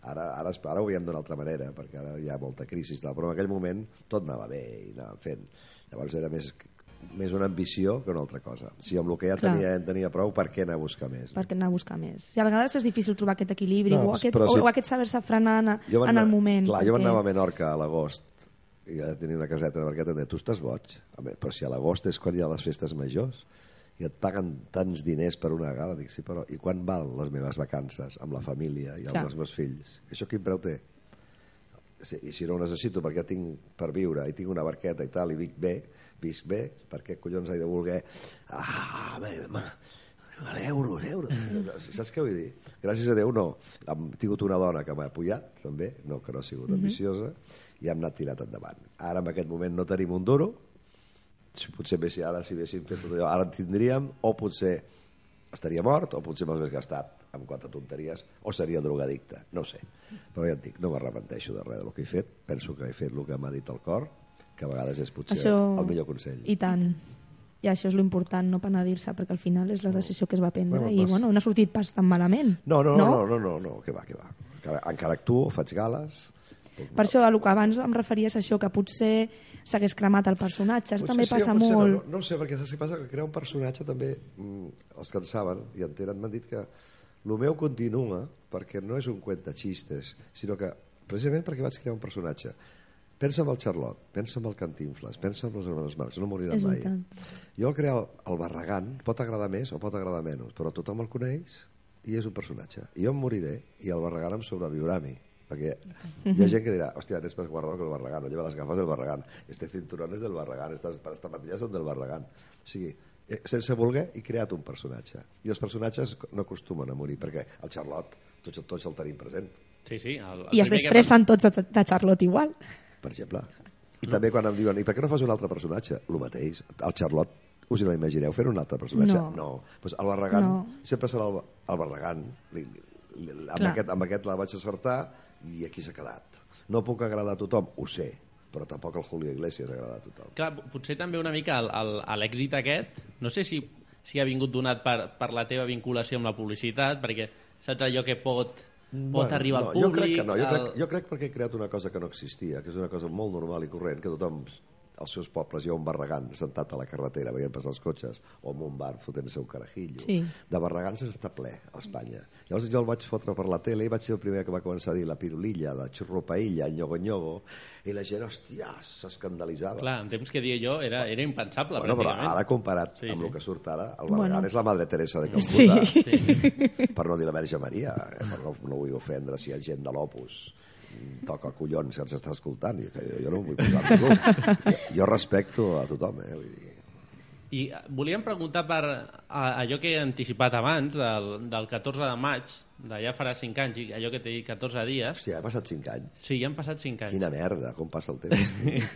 Ara, ara, ara ho veiem d'una altra manera, perquè ara hi ha molta crisi, i tal, però en aquell moment tot anava bé i anàvem fent. Llavors era més, més una ambició que una altra cosa. Si amb el que ja Clar. tenia, en tenia prou, per què anar a buscar més? perquè anar a buscar més. I a vegades és difícil trobar aquest equilibri No, o, aquest, però o, aquest saber-se frenar en, Jo en el moment. Clar, jo perquè- anava a Menorca a l'agost i ja tenia una caseta Barqueta em deia, tu estàs boig? Home, però si a l'agost és quan hi ha les festes majors i et paguen tants diners per una gala, dic, sí, però i quan val les meves vacances amb la família i amb Clar. els meus fills? Això quin preu té? Sí, I si no ho necessito perquè tinc per viure i tinc una barqueta i tal i vic bé, visc bé, per què collons he de voler... Ah, bé, ma, euros, euros. Saps què vull dir? Gràcies a Déu no. Hem tingut una dona que m'ha apoyat, també, no que no ha sigut Mhm. ambiciosa, i hem anat tirat endavant. Ara en aquest moment no tenim un duro, si potser bé si ara si haguéssim fet tot allò, ara en tindríem, o potser estaria mort o potser m'hagués gastat amb quatre tonteries o seria drogadicte, no sé. Però ja et dic, no m'arrepenteixo de res del que he fet, penso que he fet el que m'ha dit el cor, que a vegades és potser Això... el millor consell. I tant. I això és l'important, no penedir-se, perquè al final és la decisió que es va prendre Bueno, i pues- bueno, no ha sortit pas tan malament. No, no, no, no, no, no, no que va, que va. Encara, encara actuo, faig gales... Per això, el que abans em referies a això, que potser s'hagués cremat el personatge. Potser també sí passa molt... No, no, no sé, perquè saps què passa? Que crear un personatge també, mm, els que en saben i en tenen, m'han dit que el meu continua perquè no és un cuent de xistes, sinó que precisament perquè vaig crear un personatge. Pensa en el Charlot, pensa en el Cantinflas, pensa en els hermanos Marx, no moriran És mai. veritat. Jo al crear el, Barragán pot agradar més o pot agradar menys, però tothom el coneix i és un personatge. I jo em moriré i el Barragán em sobreviurà a mi. Perquè hi ha gent que dirà, hòstia, eres más guarrado que el Barragán, no lleva las gafas del Barragán, este cinturón és del Barragán, estas, estas zapatillas són del Barragán. O sigui, eh, sense voler he creat un personatge. I els personatges no acostumen a morir, perquè el Charlot tots, tots el tenim present, Sí, sí. El, el I es primer que tots de, de Charlotte igual. per exemple. I també quan em diuen, i per què no fas un altre personatge? El mateix, el Charlot, us l'imagineu fer un altre personatge? No. no. Pues el Barragán No. sempre serà el, el Barragán. Li, li, li, amb, Clar. aquest, amb aquest la vaig acertar i aquí s'ha quedat. No puc agradar a tothom, ho sé, però tampoc el Julio Iglesias agrada a tothom. Clar, potser també una mica l'èxit aquest, no sé si, si ha vingut donat per, per la teva vinculació amb la publicitat, perquè saps allò que pot, pot arribar no, al públic... Jo crec que no, jo, el- crec, jo crec perquè he creat una cosa que no existia, que és una cosa molt normal i corrent, que tothom als seus pobles hi ha un barragán sentat a la carretera veient passar els cotxes o en un bar fotent-se un carajillo. Sí. De barragans està ple a Espanya. Llavors jo el vaig fotre per la tele i vaig ser el primer que va començar a dir la pirulilla, la xurropaïlla, el nyogo-nyogo, i la gent, hòstia, s'escandalitzava. Clar, en temps que dia jo era, era impensable, Bueno, però ara comparat Sí, amb sí. el que surt ara, el Barragán Bueno. és la Madre Teresa de Sí. Calcuta, per no dir la Verge Maria, eh, per no, no vull ofendre si hi ha gent de l'Opus toca collons que ens està escoltant jo, jo no vull posar ningú. Jo respecto a tothom, eh? Vull dir, I volíem preguntar per a, allò que he anticipat abans, del, del 14 de maig, ja farà 5 anys, i allò que t'he dit 14 dies. hòstia, ha passat 5 anys. Sí, ja han passat 5 anys. Quina merda, com passa el temps.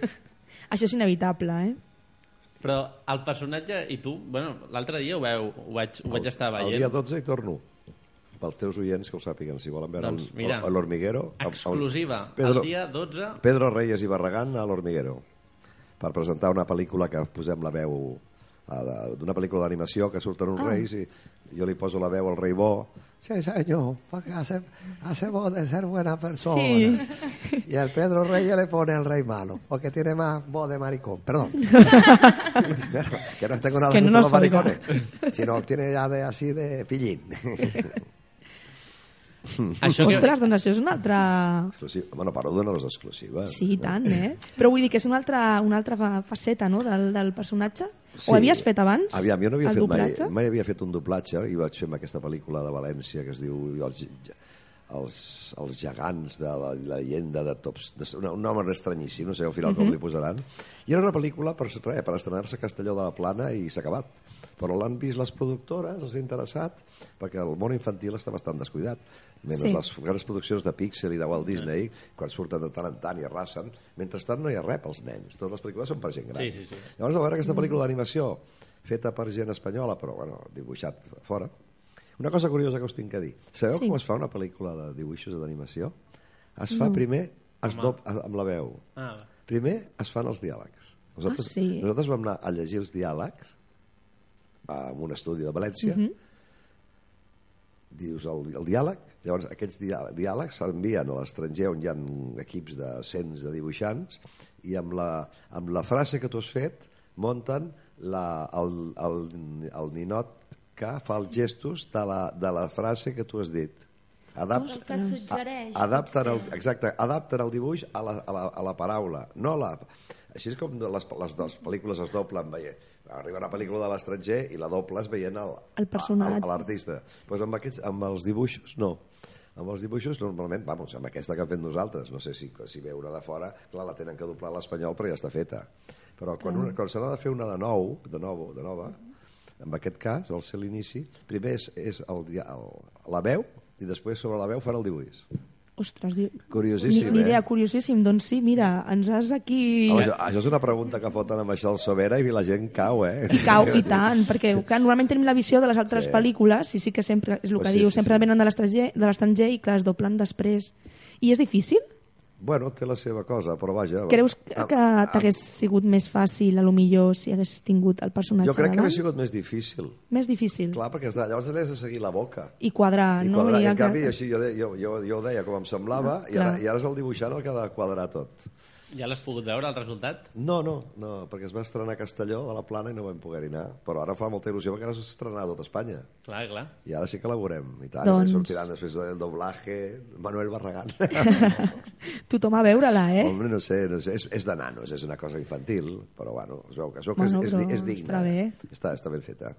Això és inevitable, eh? Però el personatge i tu, bueno, l'altre dia ho, veu, ho, vaig, ho vaig estar El veient. dia 12 hi torno. Pels teus oients que ho sàpiguen, si volen veure Doncs mira, l'Hormiguero. Exclusiva, Pedro, el dia 12... Pedro Reyes i Barragán a l'Hormiguero per presentar una pel·lícula que posem la veu d'una pel·lícula d'animació que surten uns Ah. reis i jo li poso la veu al rei bo sí senyor, porque hace, hace voz de ser buena persona Sí. y el Pedro Reyes le pone el rey malo porque tiene más voz de maricón perdón que no tengo nada Que no los oiga. maricones sino tiene ya de así de pillín Això que... Ostres, doncs això és una altra... Exclusiva. Bueno, paro de donar les exclusives Sí, i tant, eh? Però vull dir que és una altra, una altra fa- faceta, no?, del, del personatge. Sí. Ho havies fet abans? Aviam, jo no havia el fet mai, doblatge? mai havia fet un doblatge i vaig fer amb aquesta pel·lícula de València que es diu Els, els, els gegants de la, la llegenda de Tops, de, un, un nom estranyíssim, no sé al final com li posaran. I era una pel·lícula per, res, per estrenar-se a Castelló de la Plana i s'ha acabat. Però l'han vist les productores, els ha interessat, perquè el món infantil està bastant descuidat. Menys Sí. les grans produccions de Pixar i de Walt Disney, quan surten de tant en tant i arrasen, mentrestant no hi ha res pels nens. Totes les pel·lícules són per gent gran. Sí, sí, sí. Llavors, a veure aquesta pel·lícula d'animació feta per gent espanyola, però bueno, dibuixat fora. Una cosa curiosa que us tinc que dir. Sabeu Sí. com es fa una pel·lícula de dibuixos d'animació? Es fa primer es dop, amb la veu. Ah. Primer es fan els diàlegs. Nosaltres, Ah, sí? nosaltres vam anar a llegir els diàlegs en un estudi de València. Mhm. Dius el, el diàleg, llavors aquests dià- diàlegs s'envien a l'estranger on hi ha equips de cents de dibuixants i amb la, amb la frase que tu has fet munten la, el, el, el ninot que fa els gestos de la, de la frase que tu has dit. Adap El que suggereix, adapten el, exacte, adapten el dibuix a la, a la, a la paraula, no a la... Així és com les, les, les pel·lícules es doblen veient. Arriba una pel·lícula de l'estranger i la dobles veient el, El personatge. a- l'artista. Pues amb, aquests, amb els dibuixos, no. Amb els dibuixos, normalment, vamos, amb aquesta que hem fet nosaltres, no sé si, si veure de fora, clar, la tenen que doblar a l'espanyol, però ja està feta. Però quan, una, quan se n'ha de fer una de nou, de nou, de nova, en aquest cas, al ser l'inici, primer és, és el, el, la veu i després sobre la veu fan el dibuix. Ostres. Curiosíssim, ni, ni eh? idea, curiosíssim. Doncs sí, mira, ens has aquí... Home, això, això és una pregunta que foten amb això al Sobera i la gent cau, eh? I cau, i tant, perquè clar, normalment tenim la visió de les altres Sí. pel·lícules, i sí que sempre, és el Pues que sí, diu, sí, sempre sí. venen de l'estranger i clar, es doblen després. I és difícil? Bueno, té la seva cosa, però vaja... Creus que, Ah, ah, t'hagués sigut més fàcil, a lo millor, si hagués tingut el personatge Jo crec que hauria sigut més difícil. Més difícil. Clar, perquè de- llavors li has de seguir la boca. I quadrar, I no? quadrar, i I en que- canvi, així jo, de, jo, jo, jo ho deia com em semblava, Ah, i, ara, clar. i ara és el dibuixant el que ha de quadrar tot. Ja l'has pogut veure, el resultat? No, no, no, perquè es va estrenar a Castelló, de la Plana, i no vam poder anar. Però ara fa molta il·lusió perquè ara s'estrenarà a tot Espanya. Clar, clar. I ara sí que la veurem. I tant, Doncs- sortiran després del doblatge Manuel Barragán. Tothom a veure-la, eh? Hombre, no sé, no sé és, és de nanos, és una cosa infantil, però bueno, es veu, es veu que Bueno, és, és, és digna. està bé. Està, està ben feta.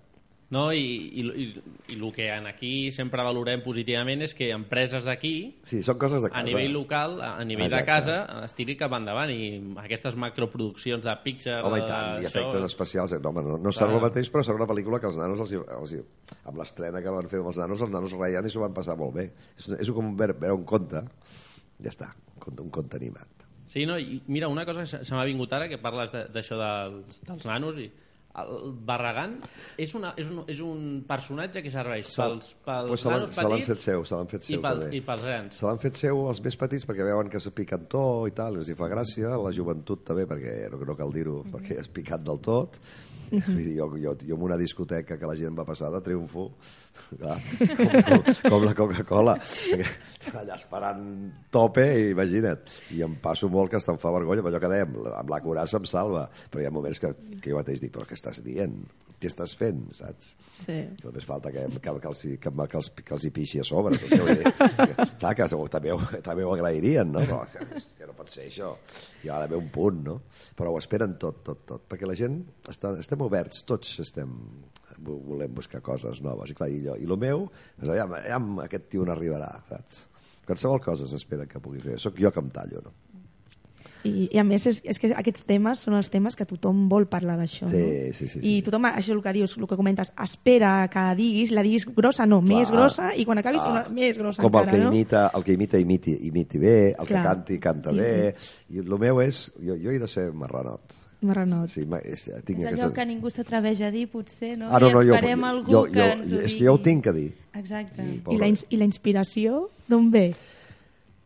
No, i, i, i, i el que en aquí sempre valorem positivament és que empreses d'aquí, Sí, són coses de casa. a nivell local, a a nivell Exacte. de casa, es tiri cap endavant i aquestes macroproduccions de Pixar... Home, i de tant, i això, efectes especials. eh, No, home, no, no serà el mateix, però serà una pel·lícula que els nanos, els, els, hi- amb l'estrena que van fer amb els nanos, els nanos reien i s'ho van passar molt bé. És, és com veure, veure un conte, ja està, un conte, un conte animat. Sí, no, i mira, una cosa que se m'ha vingut ara, que parles de- d'això dels, dels nanos, i el Barragán és, una, és, un, és un personatge que serveix pels, pels Pues nanos se l'han petits fet seu, se l'han fet i seu pels, també. i pels grans. Se l'han fet seu els més petits perquè veuen que piquen tot i tal, els hi fa gràcia, la joventut també, perquè no, no cal dir-ho, perquè és picat del tot. Vull dir, jo, jo, jo en una discoteca que la gent va passar de triomfo, clar, com, com la Coca-Cola, allà esperant tope, imagina't. I em passo molt que hasta em fa vergonya, però allò que dèiem, amb la curassa em salva. Però hi ha moments que, que jo mateix dic, però què estàs dient? Què estàs fent, saps? Sí. Només falta que, que, que, els, que, que, els, que els hi pixi a sobre. Saps dir? Clar, que segur- també, ho- també ho agrairien, no? Però, que no pot ser això. Hi ha d'haver un punt, no? Però ho esperen tot, tot, tot. Perquè la gent, està, estem oberts, tots estem vo- volem buscar coses noves. I clar, i, jo, i el meu, aviam, aviam, aquest tio no arribarà, saps? Qualsevol cosa s'espera que pugui fer. Soc jo que em tallo, no? I, I a més, és, és que aquests temes són els temes que tothom vol parlar d'això. Sí, no? sí, sí, I tothom, això és el que dius, el que comentes, espera que diguis, la diguis grossa, no, més grossa, i quan acabis una, més grossa Com encara, el que no? imita, el que imita, imiti, imiti bé, el Clar. que canti, canta I- bé. I el meu és, jo, jo he de ser marranot. Marranot. Sí, ma- és, tinc És allò aquesta... que ningú s'atreveix a dir, potser, no? Ah, no, no, I esperem jo, algú jo, que jo, ens ho és digui. que jo ho tinc que dir. Exacte. I la, ins- I la inspiració, d'on ve?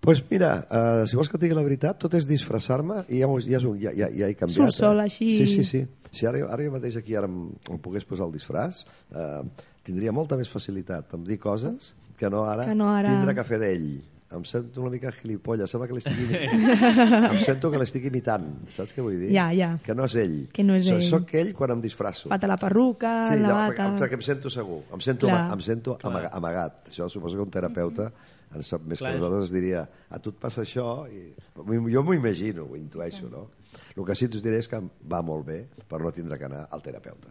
Pues mira, uh, si vols que et digui la veritat, tot és disfressar-me i ja, ja, és un- ja, ja, ja he canviat. Surt sol, eh? així. Sí, sí, sí. Si ara, ara jo mateix aquí ara em, em pogués posar el disfraç, uh, tindria molta més facilitat en dir coses que no ara, Que no ara. tindre que fer d'ell. Em sento una mica gilipolles, sembla que l'estic imitant. em sento que l'estic imitant, saps què vull dir? Ja, ja. Que no és ell. Que no és So- ell. Soc ell quan em disfrasso. Fata la perruca, Sí, la bata... perquè, perquè em sento segur, em sento, Clar. ama, em sento amaga, amagat. Això suposo que un terapeuta en sap més Clar, que nosaltres es diria a tu et passa això i... jo m'ho imagino, ho intueixo no? el que sí que us diré és que va molt bé per no tindre que anar al terapeuta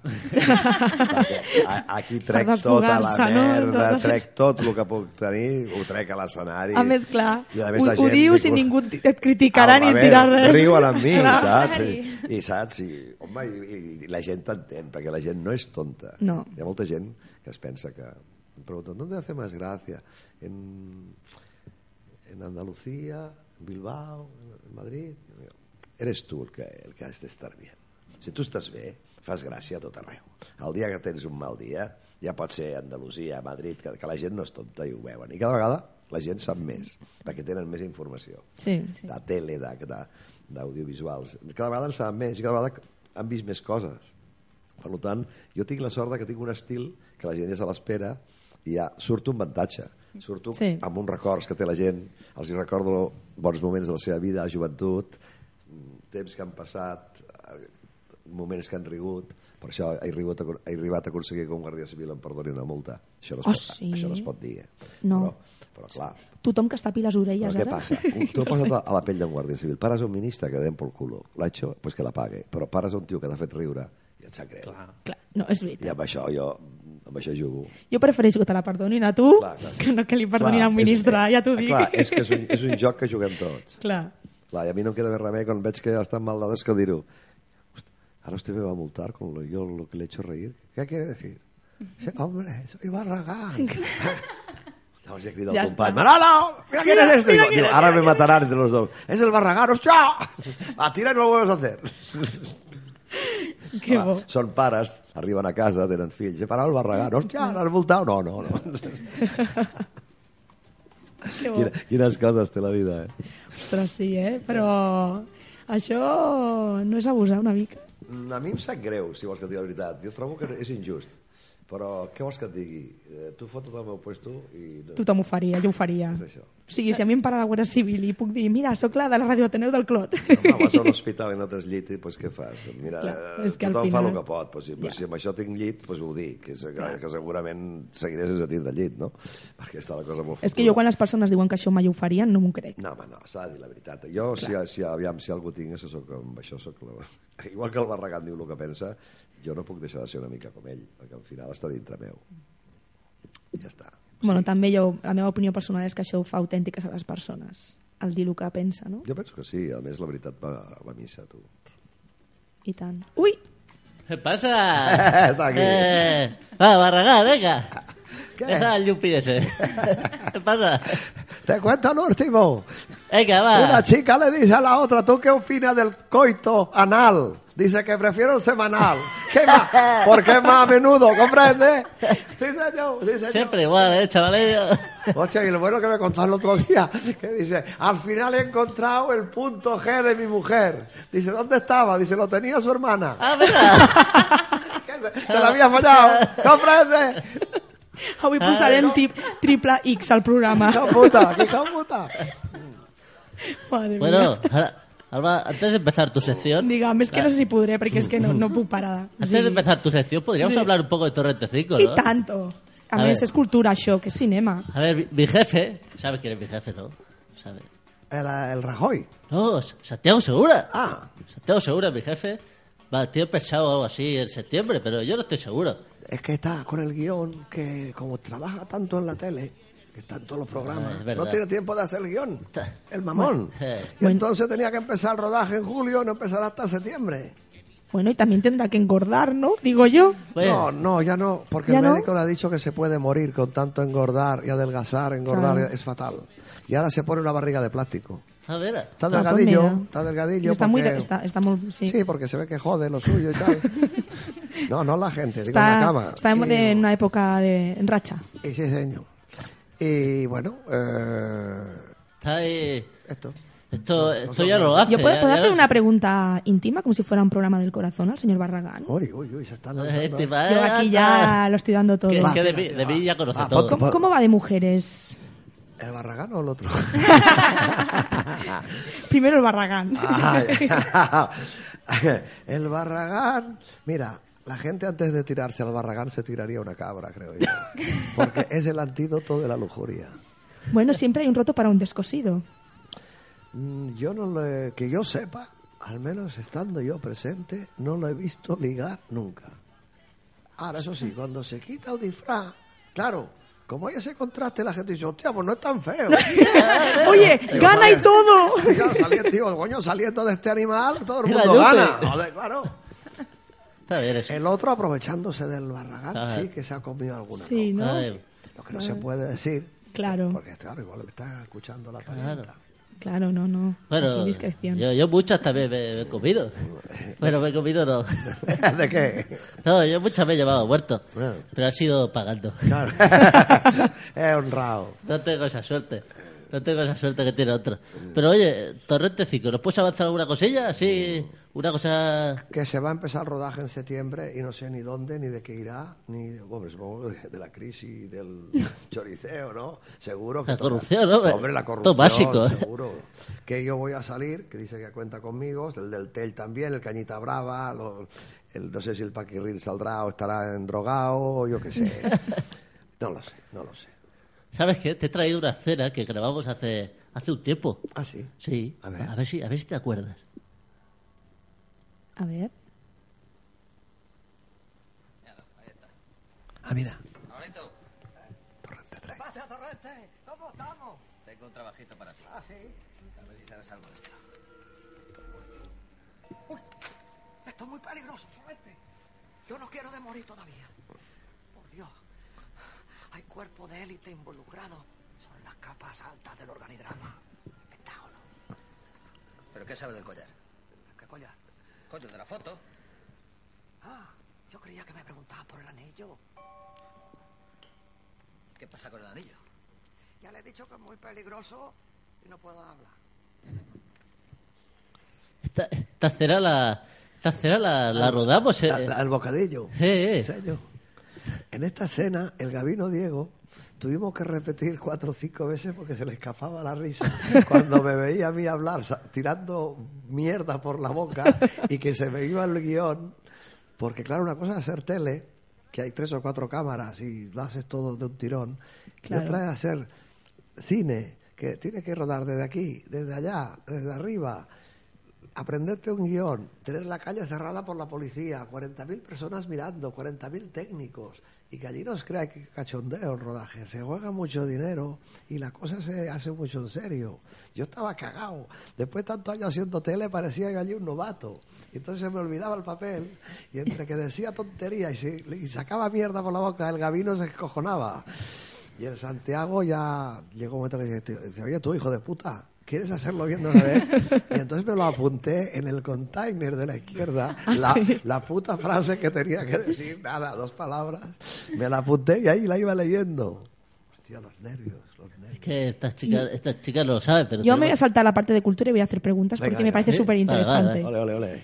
aquí trec tota la no? merda Tot. trec tot el que puc tenir ho trec a l'escenari A més, clar, I a més ho, la ho gent dius i ningú et criticarà ni et dirà res. Riuen amb mi, Clar. saps? I, i saps? I, home, i, i, la gent t'entén, perquè la gent no és tonta. No. Hi ha molta gent que es pensa que... Em pregunten, ¿dónde hace más gracia? En, en Andalucía, en Bilbao, en Madrid? Eres tu el que, el que has d'estar bien. Si tu estàs bé, fas gràcia a tot arreu. El dia que tens un mal dia, ja pot ser a Andalusia, a Madrid, que, que la gent no és tonta i ho veuen. I cada vegada la gent sap més, perquè tenen més informació Sí, sí. de tele, de- de- d'audiovisuals. Cada vegada en saben més i cada vegada han vist més coses. Per tant, jo tinc la sort de que tinc un estil que la gent ja se l'espera i ja surto amb avantatge. Surto Sí. amb uns records que té la gent, els hi recordo bons moments de la seva vida, joventut, mm, temps que han passat, moments que han rigut, per això he, rigut, a- he arribat a aconseguir que un guàrdia civil em perdoni una multa. Això no es, Oh, pot, sí? això no es pot dir. Eh? No. Però, però clar, Tothom que es tapi les orelles, però què ara... passa? Un, tu No sé. a la pell d'un guàrdia civil. Pares un ministre que den por culo. L'ha hecho, pues que la pague. Però pares un tio que t'ha fet riure i et sap greu. Clar. Clar, no, és veritat. I amb això jo amb això jugo. Jo prefereixo que te la perdonin a tu Clar, clar, sí. que no que li perdonin Clar, a un ministre, és, ja t'ho dic. Clar, és que és un, és un joc que juguem tots. Clar. Clar, i a mi no em queda més remei quan veig que estan mal dades que dir-ho. "Hosti, Ahora usted me va a multar con lo, yo lo que le he hecho reír. ¿Qué quiere decir? Sí, hombre, soy Barragán. Llavors ja crida el Ja company, està. Manolo, mira quién Mira, es este. mira Digo, ahora me matarán entre los dos. Es el Barragán, hostia. A tira y no lo vuelves a hacer. Que bo. Són pares, arriben a casa, tenen fills. He parat el Barragán, hòstia, l'has voltat? No, no, no. Que bo. Quina, quines coses té la vida, eh? Ostres, sí, eh? Però això no és abusar una mica. Mm, A mi em sap greu, si vols que et digui la veritat. Jo trobo que és injust. Però què vols que et digui? Eh, tu foto't al meu puesto i... No. Tothom ho faria, jo ho faria. És això. O sigui, si a mi em para la Guàrdia Civil i puc dir, mira, sóc la de la Ràdio Ateneu del Clot. Home, vas a un hospital i no tens llit, pues, què fas? Mira, Clar, és que tothom fa final- el que pot. Pues, si, Ja. si amb això tinc llit, pues, ho dic, que, és, que, que segurament seguiré sense tindre llit, no? Perquè està la cosa molt és que jo quan les persones diuen que això mai ho farien, no m'ho crec. No, home, no, s'ha de dir la veritat. Jo, si, si, aviam, si algú tinc, això soc, amb això soc la... Igual que el Barragán diu el que pensa, jo no puc deixar de ser una mica com ell, perquè al final està dintre meu. I ja està. Bueno, també jo, la meva opinió personal és que això ho fa autèntiques a les persones, el dir el que pensa, no? Jo penso que sí, a més la veritat va, va a missa, tu. I tant. Ui! ¿Qué pasa? Está aquí. Eh, va, Barragán, venga. ¿Qué? El ese. ¿Qué pasa? Te cuento el último. Venga, va. Una chica le dice a la otra, ¿tú qué opinas del coito anal? Dice que prefiero el semanal. ¿Qué más? Porque es más a menudo, ¿comprende? Sí, señor, sí, señor. Siempre igual, ¿eh, chavalillo? Hostia, y lo bueno que me contó el otro día, que dice, al final he encontrado el punto G de mi mujer. Dice, ¿dónde estaba? Dice, lo tenía su hermana. Ah, mira. Se, se la había fallado, ¿comprende? Avui Ah, posarem no. tip, triple X al programa. ¡Hija puta, qué puta! Madre mía. Bueno, ahora, Alba, antes de empezar tu sección... Digue'm, és que no sé si podré, perquè és que no, no puc parar. O Antes de sigui, empezar tu sección, podríamos Sí. hablar un poco de Torrente 5, I ¿no? tanto. A, A més, ver. és cultura això, que és cinema. A ver, mi, mi jefe... ¿Sabes quién es mi jefe, no? ¿Sabe? El, el Rajoy. No, Santiago Segura. Ah, Santiago Segura, mi jefe. Va, tío pensado algo así en septiembre, pero yo no estoy seguro. Es que está con el guion que como trabaja tanto en la tele, que está en todos los programas, Ah, no tiene tiempo de hacer el guion. El mamón. Eh. Y entonces tenía que empezar el rodaje en julio, no empezar hasta septiembre. Bueno, y también tendrá que engordar, ¿no? Digo yo. No, no, ya no, porque ¿Ya el no? médico le ha dicho que se puede morir con tanto engordar y adelgazar, engordar Claro. es fatal. Y ahora se pone una barriga de plástico. A ver, Está pues delgadillo, está delgadillo. Está muy... porque- Está, está muy... Sí. Sí, porque se ve que jode lo suyo y tal. No, no la gente, digo en la Está, cama. está en, Y- de- en una época de en racha. Y sí, señor. Y bueno, eh, está ahí... esto. Esto, esto ya lo hace. ¿Yo puedo, hacer una pregunta íntima, como si fuera un programa del corazón, al señor Barragán? Uy, uy, uy, se está Eh, lanzando. te va- Yo aquí ya lo estoy dando todo. Que, Va, que de, tira, mí- tira, de mí va. ya conoce Va, todo. ¿Cómo, cómo va de mujeres? ¿El Barragán o el otro? Primero el Barragán. Ay. el Barragán. Mira, la gente antes de tirarse al Barragán se tiraría una cabra, creo yo. Porque es el antídoto de la lujuria. Bueno, siempre hay un roto para un descosido. Mm, Yo no le, que yo sepa, al menos estando yo presente, no lo he visto ligar nunca. Ahora, eso sí, cuando se quita el disfraz, claro, como hay ese contraste, la gente dice, hostia, pues no es tan feo. Oye, Digo, gana y todo. Claro, saliendo, digo, coño, saliendo de este animal, todo el mundo gana. Joder, claro. Está bien eso. El otro, aprovechándose del barragán, Ajá. sí que se ha comido alguna. Sí, ¿no? ¿no? A ver, Lo que no se puede decir, Claro, porque claro, igual me está escuchando la parienta. claro, no, no. bueno, discreción. yo, yo muchas también me, me he comido. Bueno, me he comido no. ¿De qué? No, yo muchas me he llevado muerto. Pero ha sido pagando. Claro. es honrado. No tengo esa suerte. No tengo esa suerte que tiene otro. Pero oye, Torrente 5, ¿nos puedes avanzar alguna cosilla? Así, una cosa... Que se va a empezar el rodaje en septiembre y no sé ni dónde, ni de qué irá, ni, hombre, supongo de, de la crisis del choriceo, ¿no? Seguro que... La toda- corrupción, ¿no? Hombre, la Todo corrupción, básico, ¿eh? seguro. Que yo voy a salir, que dice que cuenta conmigo, el del TEL también, el Cañita Brava, lo- el, no sé si el Paquirrín saldrá o estará endrogado, yo qué sé. No lo sé, no lo sé. ¿Sabes qué? Te he traído una escena que grabamos hace, hace un tiempo. Ah, sí. Sí. A ver. A ver si, a ver si te acuerdas. A ver. Ah, mira. Tengo un trabajito para ti. Ah, sí. A ver si sabes algo de esto. Esto es muy peligroso, solamente. Yo no quiero de morir todavía. Por Dios. Hay cuerpo de élite involucrado. capas altas del organigrama. Pentágono. ¿Pero qué sabes del collar? ¿Qué collar? Coño, de la foto. Ah, yo creía que me preguntaba por el anillo. ¿Qué pasa con el anillo? Ya le he dicho que es muy peligroso y no puedo hablar. Esta, esta cera la... Esta cera la, la rodamos, eh. La- la- el bocadillo. Eh, eh. En esta escena, el Gabino Diego tuvimos que repetir cuatro o cinco veces porque se le escapaba la risa cuando me veía a mí hablar tirando mierda por la boca y que se me iba el guion. Porque, claro, una cosa es hacer tele, que hay tres o cuatro cámaras y lo haces todo de un tirón, Claro. y otra es hacer cine, que tiene que rodar desde aquí, desde allá, desde arriba aprenderte un guion, tener la calle cerrada por la policía, 40.000 personas mirando, 40.000 técnicos, y que allí no os crea que cachondeo el rodaje, se juega mucho dinero y la cosa se hace mucho en serio. Yo estaba cagado, después de tantos años haciendo tele parecía que allí un novato, entonces se me olvidaba el papel, y entre que decía tontería y, se- sacaba mierda por la boca, el gabino se escojonaba. Y en Santiago ya llegó un momento que dice, oye tú, hijo de puta, ¿quieres hacerlo bien de una vez? Y entonces me lo apunté en el container de la izquierda, Ah, la, sí. la puta frase que tenía que decir, nada, dos palabras, me la apunté y ahí la iba leyendo. Hostia, los nervios, los nervios. Es que estas chicas, estas chicas lo saben, pero... Yo me voy a saltar la parte de cultura y voy a hacer preguntas Venga, porque me parece Sí. súper interesante. Ole, ole, ole.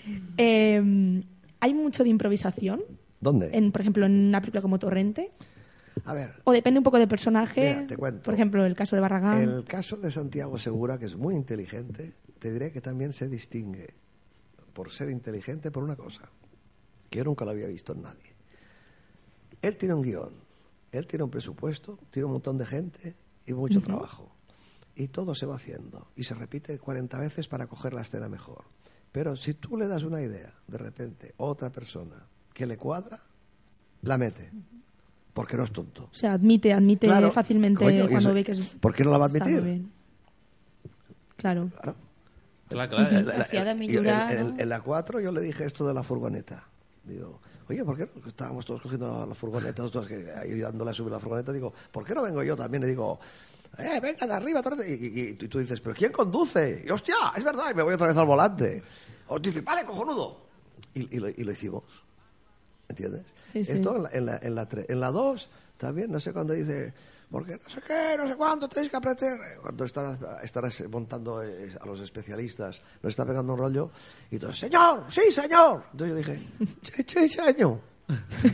¿Hay mucho de improvisación? ¿Dónde? En, por ejemplo, en una película como Torrente. A ver, O depende un poco del personaje. Mira, te cuento. Por ejemplo, el caso de Barragán. El caso de Santiago Segura, que es muy inteligente, te diré que también se distingue por ser inteligente por una cosa, que yo nunca lo había visto en nadie. Él tiene un guion, él tiene un presupuesto, tiene un montón de gente y mucho trabajo. Y todo se va haciendo y se repite 40 veces para coger la escena mejor. Pero si tú le das una idea, de repente, otra persona que le cuadra, la mete. Porque no es tonto. O sea, admite, admite Claro, fácilmente coño, cuando eso- ve que es. ¿Por qué no la va a admitir? bien. Claro. Clar, clar. En la- en- en, en- la 4 yo le dije esto de la furgoneta. Digo, oye, ¿por qué no? Estábamos todos cogiendo la, la furgoneta, nosotros que, ayudándole a subir la furgoneta. Digo, ¿por qué no vengo yo también? Y digo, eh, venga de arriba. torre". Y, y- y tú- y tú dices, ¿pero quién conduce? Y hostia, es verdad, y me voy otra vez al volante. O dice, vale, cojonudo. Y, y lo, y lo hicimos. ¿Entiendes? Sí, sí. Esto en la, en la, en la, tre- en la 2 también, no sé cuándo dice, porque no sé qué, no sé cuánto, tenéis que apretar. Cuando están, están es- montando eh, a los especialistas, nos está pegando un rollo, y todos, señor, sí, señor. Entonces yo dije, sí, sí, señor.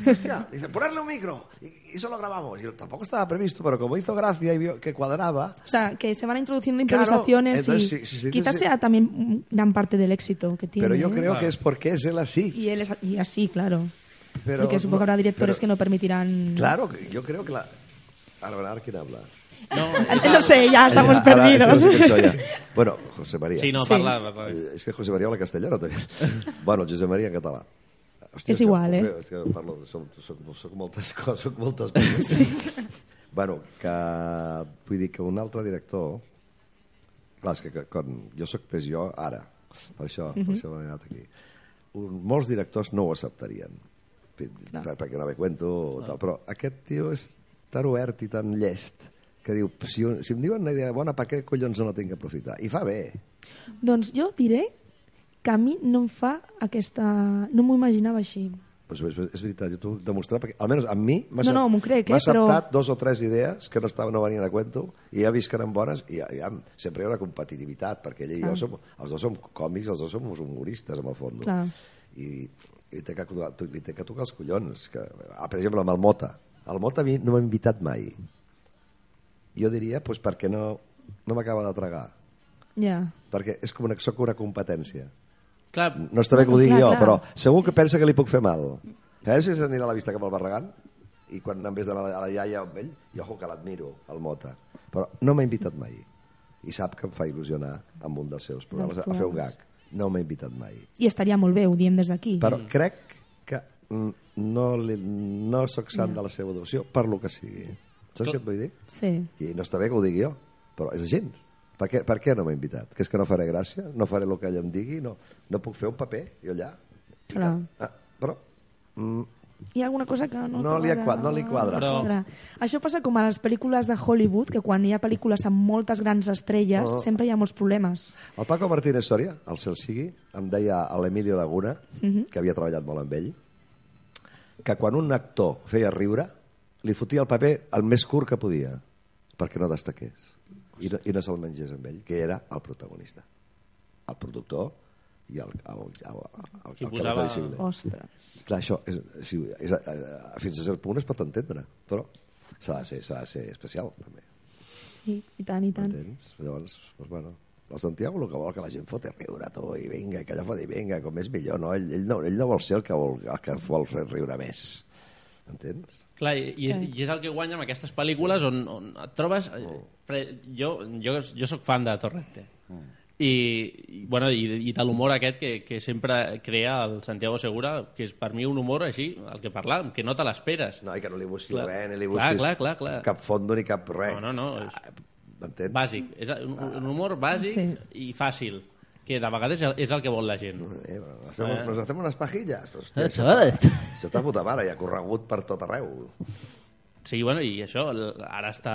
Hostia, dice, ponerle un micro. Y, y eso lo grabamos. Y tampoco estaba previsto, pero como hizo gracia y vio que cuadraba, O sea, que se van introduciendo Claro, improvisaciones entonces, y si- si- si quizás sea también gran parte del éxito que tiene. pero yo ¿eh? creo que es porque es él así. Y él es y así, claro. Pero Porque supongo que no- habrá directores pero- que no permitirán. Claro, que yo creo que la... Ahora, ahora, ¿quién habla? No sé, ya estamos Ahora, perdidos. que no ya. Bueno, José María. Sí, no, Sí. parla, parla. Eh, És que José María habla castellano, també. bueno, José María en català. Hòstia, És igual, eh? És que parlo, soc, soc, soc, moltes coses, soc moltes coses. Sí. Bueno, que vull dir que un altre director... Clar, és que, que quan jo sóc més jo ara, per això, per Mhm. això m'he anat aquí. Un, molts directors no ho acceptarien, per, per, perquè no ve cuento, tal, però aquest tio és tan obert i tan llest que diu, si, si em diuen una idea bona, per què collons no la tinc que aprofitar? I fa bé. Doncs jo diré que a mi no em fa aquesta... No m'ho imaginava així. Pues és, és veritat, jo t'ho puc demostrar, perquè almenys a mi m'ha No, no, crec, eh, acceptat però- dos o tres idees que no, estaven, no venien a cuento i ja vist que eren bones i ja, ja, sempre hi ha una competitivitat perquè ell i Clar. jo som, els dos som còmics, els dos som humoristes en el fons Clar. i, i té que, li té que tocar els collons que, ah, per exemple amb el Mota el Mota a mi no m'ha invitat mai jo diria pues, perquè no, no m'acaba de tragar Ja. perquè és com una, soc una competència Clar, no està bé que ho digui clar, jo, clar. però segur que pensa que li puc fer mal. Sabeu si s'anirà a la vista cap al Barragán? I quan en vez d'anar a la iaia amb ell, i ojo que l'admiro, el Mota. Però no m'ha invitat mai. I sap que em fa il·lusionar amb un dels seus programes a fer un gag. No m'ha invitat mai. I estaria molt bé, ho diem des d'aquí. Però crec que mm, no, li, no sóc sant de la seva devoció, per lo que sigui. Saps què et vull dir? Sí. I no està bé que ho digui jo, però és gent. Per què, per què no m'ha invitat? Que és que no faré gràcia? No faré el que ell em digui? No, no puc fer un paper, jo allà? Clar. Ah, però mm, hi ha alguna cosa que no... No li acaba qua- no li quadra. Però- quadrar. Això passa com a les pel·lícules de Hollywood, que quan hi ha pel·lícules amb moltes grans estrelles, Oh. sempre hi ha molts problemes. El Paco Martínez Soria, el cel sigui, em deia a l'Emilio Laguna, Mhm. que havia treballat molt amb ell, que quan un actor feia riure, li fotia el paper el més curt que podia, perquè no destaqués. I no, i no se'l mengés amb ell, que era el protagonista. El productor i el, el, el, el, el que posava- visible. Ostres. Clar, això és, sí, és, eh, fins a cert punt es pot entendre, però s'ha de, ser, s'ha de ser especial, també. Sí, i tant, i tant. Entens? Llavors, doncs, bueno, el Santiago el que vol que la gent foti a riure tu, i vinga, que allò foti, vinga, com més millor, no? Ell, ell, no, ell no vol ser el que vol, el que vol fer riure més. Entens? Clar, i, i, és, i és el que guanya amb aquestes pel·lícules on, on et trobes... Oh. Jo, jo, jo sóc fan de Torrente. Mm. I, i, bueno, i, i de l'humor aquest que, que sempre crea el Santiago Segura, que és per mi un humor així, el que parlàvem, que no te l'esperes. No, i que no li busquis Clar. res, ni li Clar, busquis clar, clar, clar. cap fondo ni cap res. No, no, no. És M'entens? bàsic. És un, un humor bàsic Sí. i fàcil, que de vegades és el que vol la gent. Eh, hacemos, Eh. nos hacemos unas pajillas. Eh, hòstia, això, chavales. està, això està puta mare, i ha corregut per tot arreu. Sí, bueno, i això, ara està,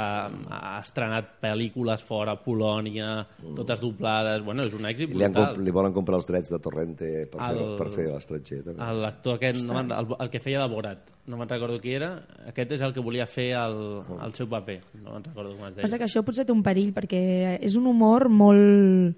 ha estrenat pel·lícules fora, Polònia, totes doblades, bueno, és un èxit I li, han, brutal. li volen comprar els drets de Torrente per, fer, El- per fer l'estranger. també. L'actor aquest, no el, el que feia de Borat, no me'n recordo qui era, aquest és el que volia fer el, el seu paper, no me'n recordo com es Passa deia. que això potser té un perill, perquè és un humor molt...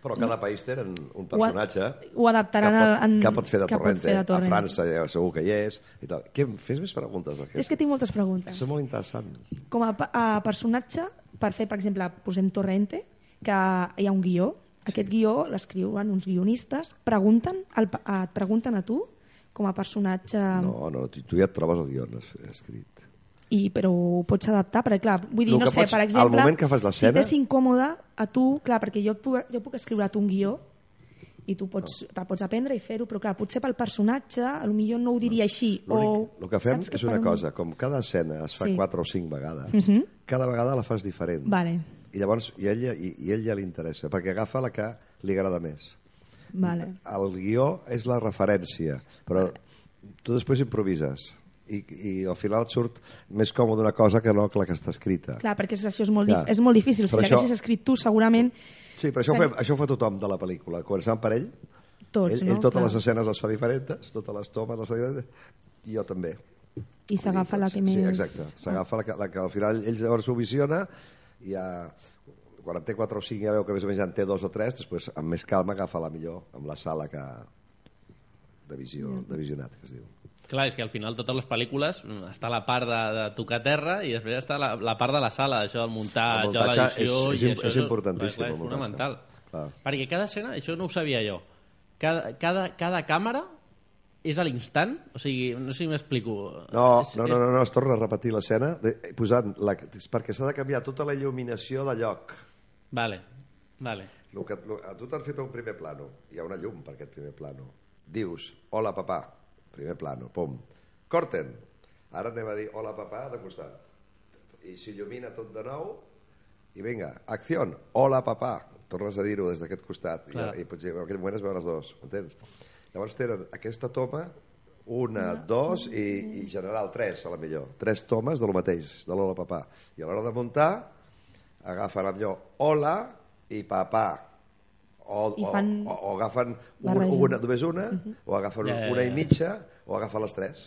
Però cada país té un Ho, personatge ho adaptaran que pot, en... que pot fer de que Torrente. fer de Torrente. A França ja segur que hi és. I tal. Què, fes més preguntes. És que tinc moltes preguntes. És molt interessant. Com a, a personatge, per fer, per exemple, posem Torrente, que hi ha un guió, aquest guió l'escriuen uns guionistes, pregunten, el, et pregunten a tu, com a personatge, No, no, tu, tu ja et trobes el guió es- escrit. I, però ho pots adaptar, perquè clar, vull dir, no que sé, pots- per al exemple, moment que fas si t'és incòmode a tu, clar, perquè jo puc, jo puc escriure't un guió i tu pots, te pots aprendre i fer-ho, però clar, potser pel personatge, a lo millor no ho diria així. O, El que fem saps és una on- cosa, com cada escena es fa Sí. quatre o cinc vegades, Mhm. cada vegada la fas diferent. Vale, I llavors, i ell, i, i ell ja li interessa, perquè agafa la que li agrada més. vale. El guió és la referència, però tu després improvises. I, i al final surt més còmode una cosa que no la que està escrita. Clar, perquè és- això és molt, Clar. és molt difícil. Si Però l'haguessis això- escrit tu, segurament... Sí, però això, ho fa, això ho fa tothom de la pel·lícula. Començant per ell, Tots, ell, no? ell totes Clar. les escenes les fa diferents, totes les tomes les fa diferents, i jo també. I s'agafa la que més... Sí, exacte. S'agafa la, que, la que al final ell llavors ho visiona i ja, quan en té 4 o 5 ja veu que més o menys en té dos o tres, després amb més calma agafa la millor, amb la sala que de visió, de visionat, que es diu. Clar, és que al final totes les pel·lícules mm, està la part de, de tocar terra i després està la, la part de la sala, això del muntatge, El muntatge l'edició... és- és això és importantíssim, Clar, clar, és fonamental. Clar. Perquè cada escena, això no ho sabia jo, cada, cada, cada càmera és a l'instant? O sigui, no sé si m'explico. No, És- no, no, no, no, es torna a repetir l'escena de- posant la, és perquè s'ha de canviar tota la il·luminació de lloc. Vale, vale. Lo que, lo, a tu t'han fet un primer plano, hi ha una llum per aquest primer plano. Dius, hola papà, primer plano, pum. Corten. Ara anem a dir hola papà de costat. I s'il·lumina tot de nou i vinga, acció, hola papà. Tornes a dir-ho des d'aquest costat i, Clar. i potser en aquell moment es veuen els dos, entens? Llavors tenen aquesta toma, una, dos i, i general tres, a la millor. Tres tomes de lo mateix, de l'hola papà. I a l'hora de muntar, agafen amb allò hola i papà. O, I o, fan o, o agafen un, una, només una, o agafen Ja, ja, una i ja. mitja, o agafen les tres.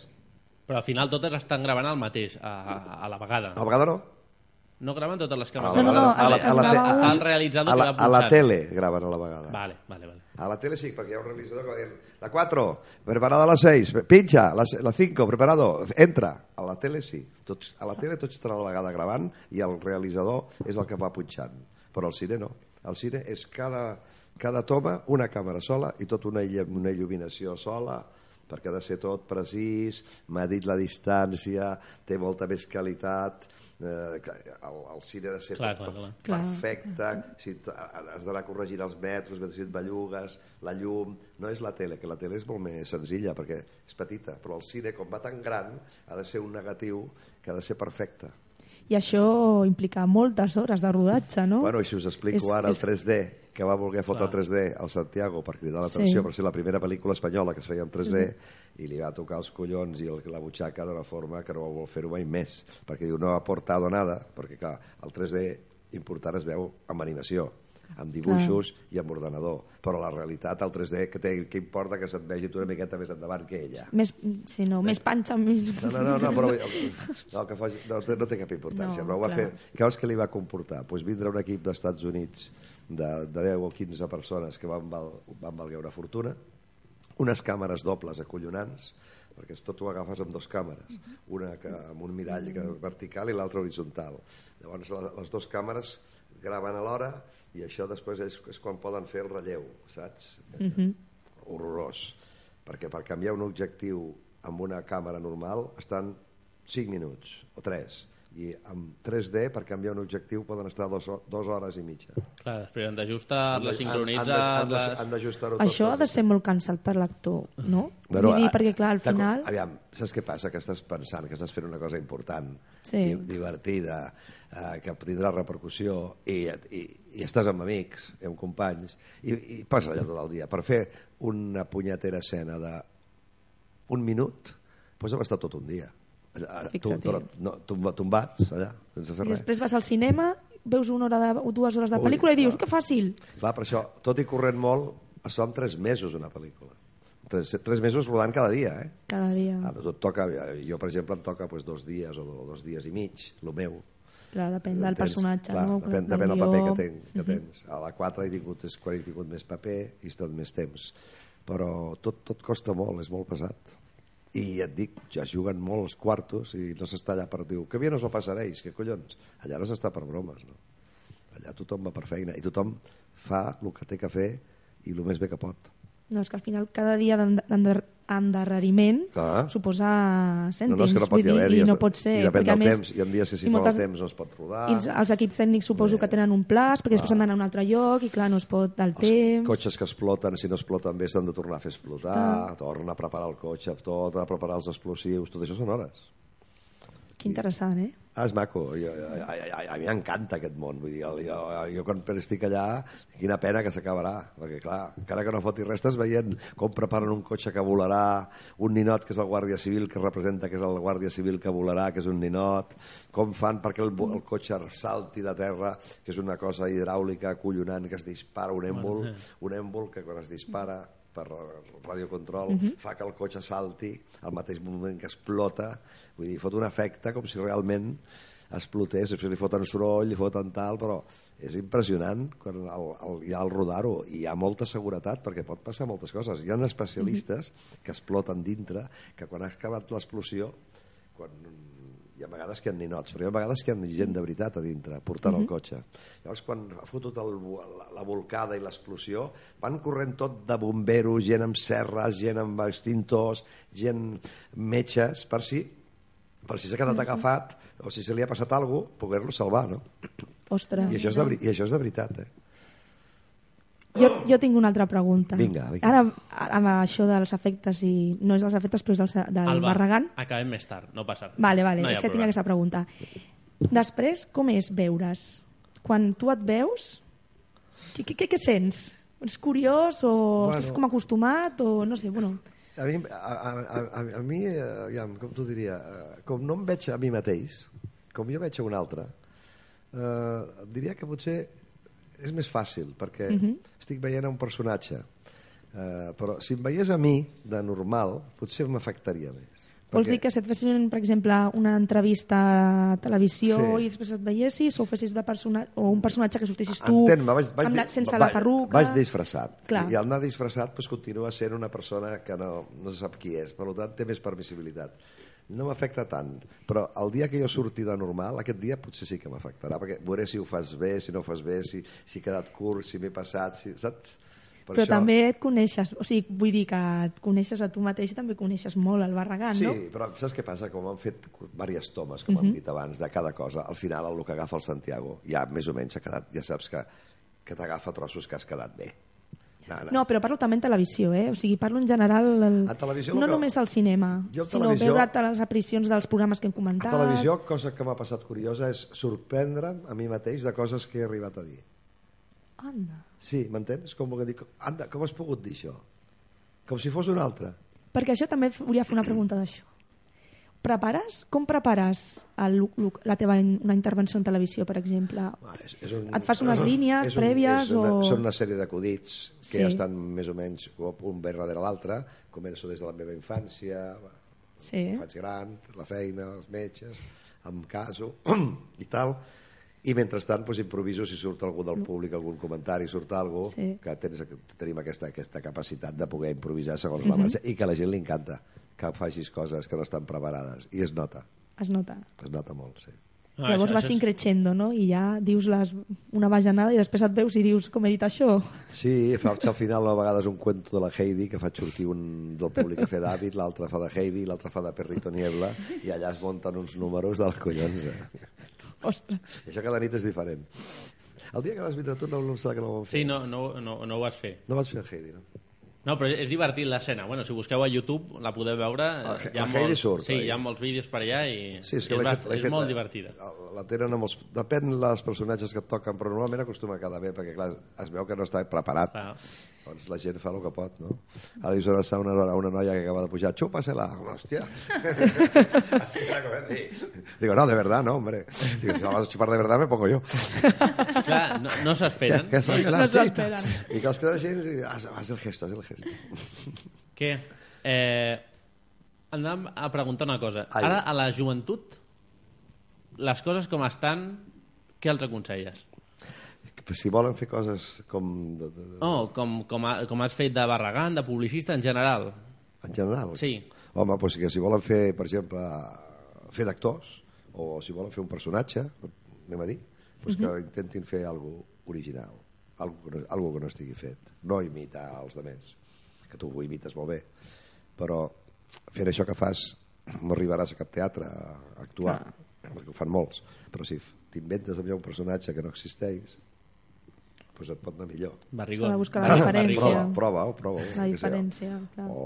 Però al final totes estan gravant el mateix, a, a, a la vegada. A la vegada no. No graven totes les A càmeres. No, no, no, a la- a la un- el realitzador a la, a la tele graven a la vegada. Vale, vale, vale. A la tele sí, perquè hi ha un realitzador que va dir la 4, preparada a la 6, pincha, la, la 5, preparado, entra. A la tele sí. Tots, a la tele tots estan a la vegada gravant i el realitzador és el que va punxant. Però al cine no. Al cine és cada, cada toma una càmera sola i tot una, una il·luminació sola perquè ha de ser tot precís, medit la distància, té molta més qualitat, eh, el, el cine ha de ser Clar, tot clar, clar. perfecte, si has d'anar corregint els metres, si et bellugues, la llum... No és la tele, que la tele és molt més senzilla perquè és petita, però el cine, com va tan gran, ha de ser un negatiu que ha de ser perfecte. I això implica moltes hores de rodatge, no? Bueno, i si us explico És- ara és- el 3D, que va voler fotre el 3D al Santiago per cridar l'atenció, Sí. per ser la primera pel·lícula espanyola que es feia en 3D, i li va tocar els collons i el, la butxaca d'una forma que no va voler fer-ho mai més, perquè diu, no ha aportado nada, perquè clar, el 3D important es veu amb animació, amb dibuixos i amb ordenador, però la realitat, el 3D, que, té, que importa que se't vegi tu una miqueta més endavant que ella. Més, si no, més panxa... Més... No, no, no, no, però no, que faci, no, no té cap importància, No, però ho va clar. fer. Què vols que li va comportar? Pues vindre un equip dels Estats Units de, de 10 o 15 persones que van, val, van valguer una fortuna, unes càmeres dobles acollonants, perquè tot ho agafes amb dues càmeres, una que, amb un mirall que, vertical i l'altra horitzontal. Llavors la- les dues càmeres graven alhora i això després és, és quan poden fer el relleu, saps? Mhm. horrorós perquè per canviar un objectiu amb una càmera normal estan 5 minuts o 3 i amb 3D per canviar un objectiu poden estar dos, dos hores i mitja Clar, després han d'ajustar, les sincronitzar... han les- d'ajustar-ho tot Això ha de ser molt cansat per l'actor, no? Però, Vull dir, a- perquè clar, al final... Aviam, saps què passa? Que estàs pensant que estàs fent una cosa important, Sí. di- divertida, eh, que tindrà repercussió, i, i, i estàs amb amics, i amb companys, i, i passa allà tot el dia. Per fer una punyetera escena de un minut, doncs hem estat tot un dia. Tomba- tombats, allà, sense fer I res. després vas al cinema, veus una hora de, o dues hores de Ui, pel·lícula i dius, clar. que fàcil. Clar, per això, tot i corrent molt, es fa en tres mesos una pel·lícula. Tres, tres mesos rodant cada dia, eh? Cada dia. Ah, tot toca, jo, per exemple, em toca pues, dos dies o do- dos dies i mig, el meu. Clar, depèn del Entens? personatge, Clar, no? Depèn, depèn del paper que, ten, que tens. A la 4 he tingut, quan he tingut més paper i he estat més temps. Però tot, tot costa molt, és molt pesat. I et dic, ja es juguen molt els quartos i no s'està allà per dir, que bien os lo pasaréis, que collons? Allà no s'està per bromes, no? Allà tothom va per feina i tothom fa el que té que fer i el més bé que pot. No, és que al final cada dia d'ende- d'ender- endarreriment Clar. suposa No, cèntims. no, és que no pot vull hi haver dir, I no pot ser. I depèn del més, temps. Hi ha dies que si i fa moltes- el temps no es pot rodar. I els, els equips tècnics suposo que tenen un plaç, perquè després han d'anar a un altre lloc i clar, no es pot del temps. cotxes que exploten, si no exploten bé s'han de tornar a fer explotar, torna a preparar el cotxe, torna a preparar els explosius, tot això són hores. Que interessant, eh? Ah, és maco, jo, a, a, a, a mi m'encanta aquest món, vull dir, jo, jo, quan estic allà, quina pena que s'acabarà, perquè clar, encara que no foti res, estàs veient com preparen un cotxe que volarà, un ninot que és el guàrdia civil, que representa que és el guàrdia civil que volarà, que és un ninot, com fan perquè el, el cotxe salti de terra, que és una cosa hidràulica acollonant, que es dispara un èmbol, un èmbol que quan es dispara per radiocontrol Mhm. fa que el cotxe salti al mateix moment que explota. Vull dir, fot un efecte com si realment explotés, després li foten soroll li foten tal, però és impressionant quan el, el, ja al rodar-ho. I hi ha molta seguretat perquè pot passar moltes coses. Hi ha especialistes que exploten dintre que quan ha acabat l'explosió quan hi ha vegades que hi ha ninots, però hi ha vegades que hi ha gent de veritat a dintre, portant el Mhm. cotxe. Llavors, quan ha fotut el, la, la volcada i l'explosió, van corrent tot de bomberos, gent amb serres, gent amb extintors, gent metges, per si per si s'ha quedat Mhm. agafat o si se li ha passat alguna cosa, poder-lo salvar, no? Ostres. I això, és de, I això és de veritat, eh? Jo, jo tinc una altra pregunta. Vinga, vinga. Ara, amb això dels efectes, i no és dels efectes, però és del, del Alba, Barragán. acabem més tard, no passa res. Vale, vale, no és que tinc problema. aquesta pregunta. Després, com és veure's? Quan tu et veus, què, què, què, què sents? És curiós o Bueno. estàs com acostumat o no sé, bueno... A mi, a, a, a, a, mi eh, aviam, com t'ho diria, eh, com no em veig a mi mateix, com jo veig a un altre, eh, diria que potser és més fàcil, perquè Mhm. estic veient un personatge. Eh, però si em veiés a mi, de normal, potser m'afectaria més. Vols dir que si et fessin, per exemple, una entrevista a televisió Sí. i després et veiessis o fessis de persona o un personatge que sortissis tu vaig, vaig, amb la, sense va- la perruca... Vaig disfressat. Clar. I al anar disfressat doncs, continua sent una persona que no, no se sap qui és. Per tant, té més permissibilitat. No m'afecta tant, però el dia que jo surti de normal, aquest dia potser sí que m'afectarà, perquè veuré si ho fas bé, si no ho fas bé, si, si he quedat curt, si m'he passat, si, saps? Per Però també et coneixes, o sigui, vull dir que et coneixes a tu mateix i també coneixes molt el Barragán, Sí, no? però saps què passa? Com han fet diverses tomes, com Mhm. hem dit abans, de cada cosa, al final el que agafa el Santiago ja més o menys ha quedat, ja saps que, que t'agafa trossos que has quedat bé. No, no. No, però parlo també en televisió, eh? O sigui, parlo en general... El... A televisió no que- només al cinema, Jo sinó televisió- veure les aparicions dels programes que hem A comentat. televisió, cosa que m'ha passat curiosa és sorprendre'm a mi mateix de coses que he arribat a dir. Anda. Sí, m'entens? Com que dic, anda, com has pogut dir això? Com si fos un altre. Perquè això també volia fer una pregunta d'això. Prepares? Com prepares el, la teva una intervenció en televisió, per exemple? És, és un, Et fas unes línies és un, prèvies és una, o- Són una sèrie d'acudits que Sí. ja estan més o menys un bé darrere l'altre. Començo des de la meva infància, Sí. faig gran, la feina, els metges, em caso i tal. I mentrestant doncs, improviso si surt algú del públic, algun comentari, surt algú, Sí. que tens, tenim aquesta, aquesta capacitat de poder improvisar segons la Mhm. marxa i que a la gent li encanta que facis coses que no estan preparades. I es nota, Es nota. es nota molt, sí. Ah, Llavors això- vas increixendo, no? I ja dius les, una bajanada i després et veus i dius, com he dit això? Sí, faig al final a vegades un cuento de la Heidi que faig sortir un del públic que fa David, l'altre fa de Heidi, l'altre fa de Perrito Niebla i allà es munten uns números dels collons. Eh? Ostres. I això cada nit és diferent. El dia que vas vindre tu no, no em sembla que no ho vam fer. Sí, no, no, no, no ho vas fer. No vaig fer el Heidi, no? No, però és divertit l'escena. Bueno, si busqueu a YouTube la podeu veure. La- hi ha la Heidi molts, surt, Sí, hi ha molts vídeos per allà i Sí, és que és, fet, és molt la- divertida. La, la tenen amb els... Depèn dels personatges que et toquen, però normalment acostuma a quedar bé, perquè clar, es veu que no està preparat. Clar. Doncs la gent fa el que pot, no? Ara dius una, una, una noia que acaba de pujar, chúpasela, hòstia. Así que la comenté. Digo, no, de verdad, no, hombre. Digo, si la vas a chupar de verdad, me pongo yo. Clar, no, no s'esperen. Que, que No sí. s'esperen. I que els queda gent i dius, ah, haz el gesto, haz el gesto. Què? Eh, anàvem a preguntar una cosa. Ai. Ara, a la joventut, les coses com estan, què els aconselles? Si volen fer coses com... De, de, de, Oh, com, com, ha, com has fet de barragant, de publicista en general. En general? Sí. Home, doncs que si volen fer, per exemple, fer d'actors, o si volen fer un personatge, anem a dir, doncs que intentin fer alguna original, algo que, no, algo que no estigui fet. No imitar els demés, que tu ho imites molt bé, però fent això que fas no arribaràs a cap teatre a actuar, perquè ho fan molts, però si t'inventes un personatge que no existeix, doncs et pot anar millor. Barrigón. S'ha de buscar la diferència. Prova, prova-ho, prova-ho. La diferència, clar. O,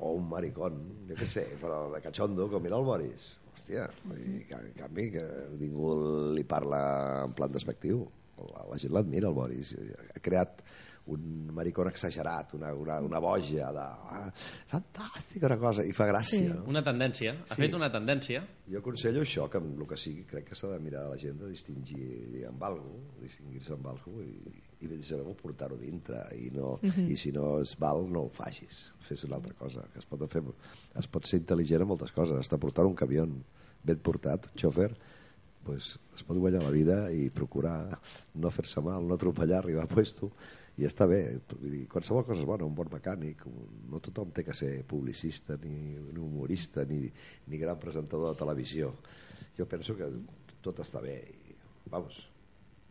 o un maricón, jo què sé, però de cachondo, com era el Boris. Hòstia, i que, en canvi, que ningú li parla en plan despectiu. La, la gent l'admira, el Boris. Ha creat un maricón exagerat, una, una, una boja de... Ah, fantàstica una cosa, i fa gràcia. Una tendència. Ha Sí. fet una tendència. Jo aconsello això, que amb el que sigui, crec que s'ha de mirar a la gent de distingir amb algú, distingir-se amb algú i, i saber portar-ho dintre i, no, Mhm. i si no es val, no ho facis. Fes una altra cosa, que es pot, fer, es pot ser intel·ligent en moltes coses. Hasta portar un camió ben portat, un xòfer, pues, es pot guanyar la vida i procurar no fer-se mal, no atropellar, arribar a puesto i està bé, dir, qualsevol cosa és bona, un bon mecànic, un, no tothom té que ser publicista, ni, ni humorista, ni, ni gran presentador de televisió. Jo penso que tot està bé. I, vamos,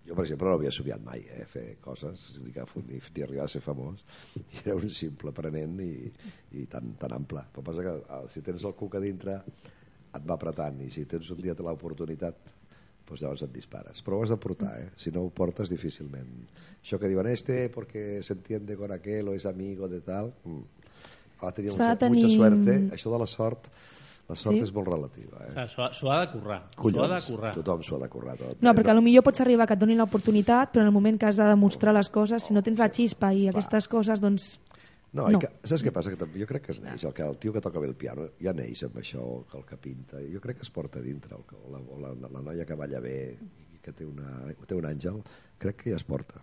jo, per exemple, no havia somiat mai, eh, fer coses, ni, ni, ni arribar a ser famós. I era un simple aprenent i, i tan, tan ample. Però passa que eh, si tens el cuc a dintre et va apretant i si tens un dia l'oportunitat doncs llavors et dispares. Però ho has de portar, eh? Si no ho portes, difícilment. Això que diuen, este porque se entiende con aquel o es amigo de tal... Mm. Ha de tenir S'ha mucha, de tenir- mucha suerte. Això de la sort, la sort Sí? és molt relativa, eh? S'ho ha- de currar. S'ho ha de Collons, currar. tothom s'ho ha de currar tot. No, eh? perquè potser pots arribar que et donin l'oportunitat, però en el moment que has de demostrar les coses, si no tens la xispa i aquestes coses, doncs... No, No. Que, saps què passa? Que també- jo crec que es neix, el, que, el tio que toca bé el piano ja neix amb això, que el que pinta, jo crec que es porta a dintre, el, o la, o la, la noia que balla bé, i que té, una, té un àngel, crec que ja es porta.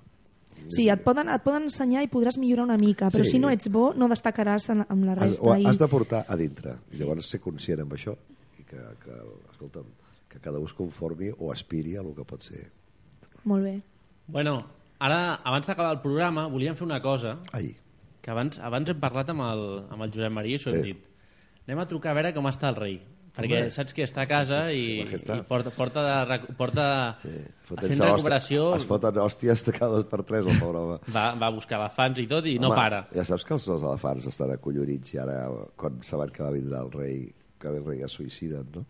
Sí, et poden, et poden ensenyar i podràs millorar una mica, però Sí. si no ets bo, no destacaràs en, amb la Has, resta. o i... has de portar a dintre, i llavors ser conscient amb això, i que, que, escolta'm, que cada un es conformi o aspiri a el que pot ser. Molt bé. Bueno, ara, abans d'acabar el programa, volíem fer una cosa, Ai, que abans, abans hem parlat amb el, amb el Josep Maria i s'ho hem Sí. dit. Anem a trucar a veure com està el rei. Perquè Home. saps que està a casa i, i porta, porta, de, porta sí, fent recuperació, Es foten hòsties cada dos per tres, el pobre home. va, va a buscar elefants i tot i no Home, para. Ja saps que els, els elefants estan acollonits i ara, quan saben que va vindre el rei, que el rei es suïciden, no?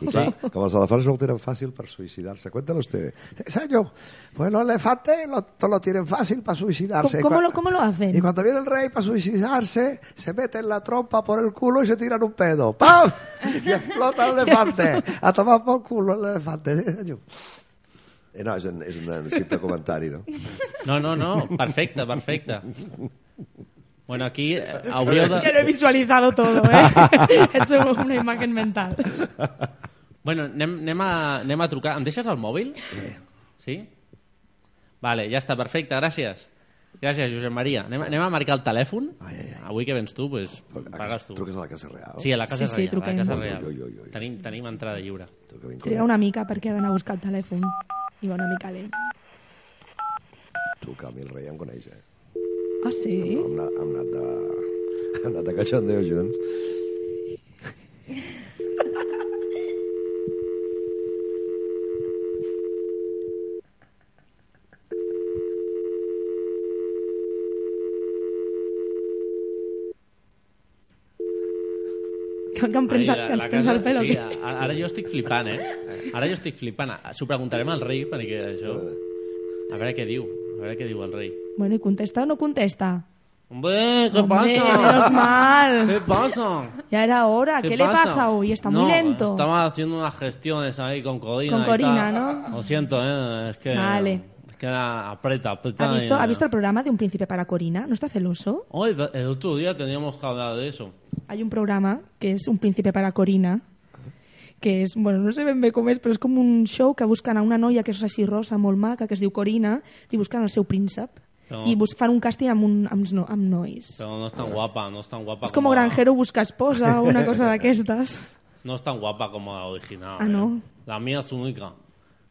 Y claro, como los elefantes no lo tienen fácil para suicidarse. Cuéntalo usted. Señor, pues los elefantes lo, lo tienen fácil para suicidarse. ¿Cómo, cómo lo, ¿Cómo lo hacen? Y cuando viene el rey para suicidarse, se mete en la trompa por el culo y se tiran un pedo. ¡Pam! Y explota el elefante. A tomar por culo el elefante. Sí, senyor. Eh, No, és un, és un simple comentari, no? No, no, no, perfecte, perfecte. Bueno, aquí hauríeu de... Ya lo he visualizado todo, ¿eh? He hecho una imagen mental. Bueno, anem, anem, a, anem a trucar. Em deixes el mòbil? Sí? Vale, ja està, perfecte, gràcies. Gràcies, Josep Maria. Anem, anem a marcar el telèfon. Avui que vens tu, pues, pagues tu. Truques a la Casa Real? Sí, a la Casa Sí, sí, Reial. a truquem. la Casa Ui, Reial. ui, ui, ui. Tenim, tenim entrada lliure. Triga una mica perquè ha d'anar a buscar el telèfon. I va una mica lent. Tu, que a mi el rei em coneix, eh? Ah, sí? Hem anat, hem anat de... Hem anat de cachondeo junts. Que, em prensa, Ai, que ens casa- el pelo. Sí, ara jo estic flipant, eh? Ara jo estic flipant. S'ho preguntarem al rei, perquè això... A veure què diu. A veure què diu el rei. Bueno, ¿y contesta o no contesta? Hombre, ¿qué Hombre, pasa? menos mal. ¿Qué pasa? Ya era hora. ¿Qué, le pasa hoy? Está muy lento. Estaba haciendo unas gestiones ahí con Corina. Con y Corina, tal. ¿no? Lo siento, ¿eh? Es que... Vale. Es que aprieta, aprieta. ¿Ha visto, y- ¿Ha visto el programa de Un Príncipe para Corina? ¿No está celoso? Hoy, el otro día teníamos que hablar de eso. Hay un programa que es Un Príncipe para Corina, que és, bueno, no sé ben bé com és, però és com un show que busquen a una noia que és així rosa, molt maca, que es diu Corina, i busquen el seu príncep. No. I bus fan un càsting amb, un, amb, no, amb nois. Pero no es tan guapa, no es tan guapa És com Granjero busca esposa o una cosa d'aquestes. No es tan guapa como la original. Ah, ¿eh? no. La mía es única.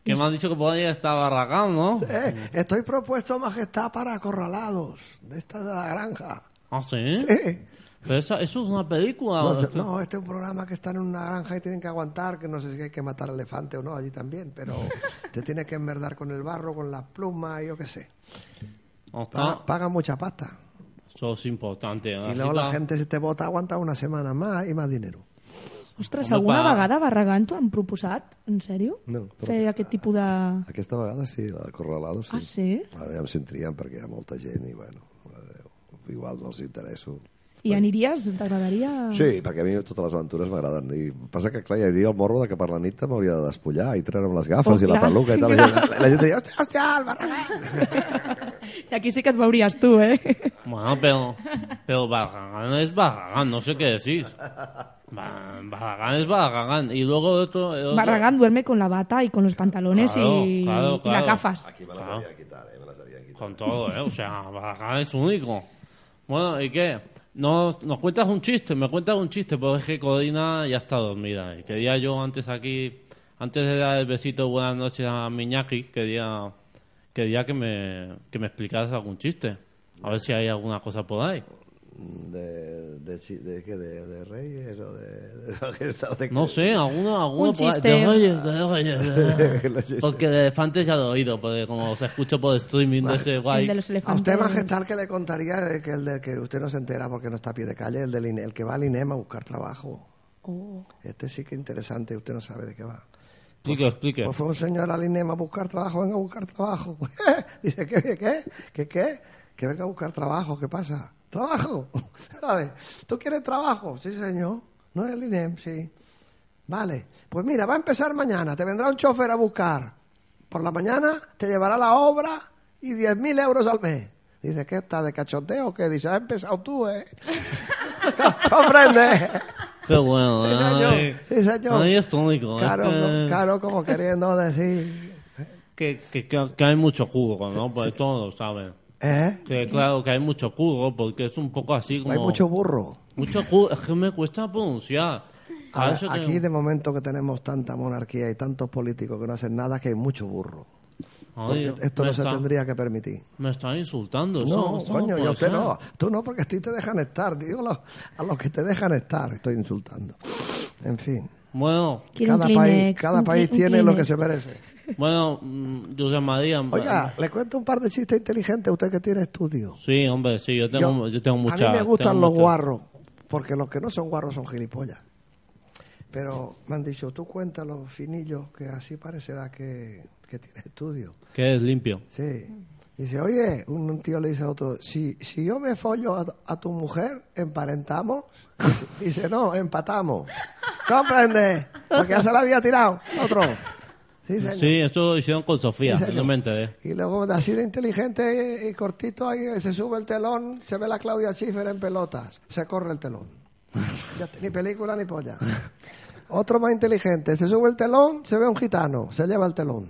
Que me han dicho que podría estar barracán, ¿no? Eh, estoy propuesto, majestad, para acorralados. De esta de la granja. ¿Ah, sí? Sí. Pero eso, eso es una película. No, no, este es un programa que están en una granja y tienen que aguantar, que no sé si hay que matar elefante o no allí también, pero te tienes que enmerdar con el barro, con las plumas, yo qué sé. Pagan mucha pasta. Eso es importante. Y luego la gente si te vota aguanta una semana más y más dinero. Ostres, Home, alguna pa- vegada Barragán t'ho han proposat? En sèrio? No, Fer aquest tipus de... Aquesta vegada sí, la d'Acorralados sí. Ah, sí? Ara ja em sentirien perquè hi ha molta gent i, bueno, mare de Déu, igual no els interesso. I aniries? T'agradaria... Sí, perquè a mi totes les aventures m'agraden. I passa que, clar, hi hauria el morro de que per la nit m'hauria de despullar i treure'm les gafes Oh, i la clar. peluca i tal. La gent, la gent diria, hòstia, hòstia, el Barragán! I aquí sí que et veuries tu, eh? Bueno, pero, pero Barragán es Barragán, no sé qué decís. Ba- Barragán es Barragán. Y luego otro... otro- Barragán duerme con la bata y con los pantalones Claro, y, claro, y claro. las gafas. Aquí me las harían quitar, eh, me las harían quitar. Con todo, ¿eh? O sea, Barragán es único. Bueno, ¿y qué? Nos, nos cuentas un chiste, me cuentas un chiste, porque es que Codina ya está dormida. Y quería yo antes aquí, antes de dar el besito buenas noches a Miñaki, quería, quería que me, que me explicaras algún chiste. A ver si hay alguna cosa por ahí. De, de, chi- de, qué, de, de reyes o de, de No sé, alguno, alguno Un por. De reyes, de reyes. de- Los chistes. Porque de elefantes ya lo he oído, porque como se escucha por streaming de ese guay. de los A usted, majestad, que le contaría de que el de que usted no se entera porque no está a pie de calle, el, del INE- el que va al INEM a buscar trabajo. Oh. Este sí que es interesante, usted no sabe de qué va. Explique, explique. Pues fue un señor al INEM a buscar trabajo, venga a buscar trabajo. Dice, ¿qué, qué, qué? ¿Qué, qué? Que venga a buscar trabajo, ¿qué pasa? ¿Trabajo? Vale, ¿tú quieres trabajo? Sí, señor. No es el INEM, sí. Vale, pues mira, va a empezar mañana, te vendrá un chofer a buscar. Por la mañana te llevará la obra y 10.000 euros al mes. Dice, ¿qué está de cachondeo qué? Dice, has empezado tú, ¿eh? ¿Comprendes? Qué bueno, Sí, señor. ay. Sí, señor. Ay, es único. es Claro, co- claro, como queriendo decir... que, que, que, hay mucho curro, ¿no? Pues todos lo saben. ¿Eh? Que claro que hay mucho curro, porque es un poco así como... Hay mucho burro. Mucho curro, es que me cuesta pronunciar. A ver, Parece que- aquí de momento que tenemos tanta monarquía y tantos políticos que no hacen nada, que hay mucho burro. Ay, esto no se está- tendría que permitir. Me están insultando. eso- No, eso coño, yo usted no. Tú no, porque a ti te dejan estar. Digo los- a los que te dejan estar, estoy insultando. En fin. Bueno, Cada país, cada país tiene lo que se merece. Bueno, mm, José María... Oiga, le cuento un par de chistes inteligentes a usted que tiene estudio. Sí, hombre, sí, yo tengo, yo, tengo mucha... a mí me gustan los mucha- guarros, porque los que no son guarros son gilipollas. pero me han dicho, tú cuéntalo, finillo, que así parecerá que, que tiene estudio. Que es limpio. Sí. Dice, oye, un, un tío le dice a otro, si, si yo me follo a, a tu mujer, ¿emparentamos? Dice, dice, no, empatamos. ¿Comprende? Porque ya se la había tirado. Otro. Sí, esto lo hicieron con Sofía, no me enteré. Y luego, así de inteligente y, y cortito, ahí se sube el telón, se ve la Claudia Schiffer en pelotas, se corre el telón. Ya, ni película ni polla. Otro más inteligente, se sube el telón, se ve un gitano, se lleva el telón.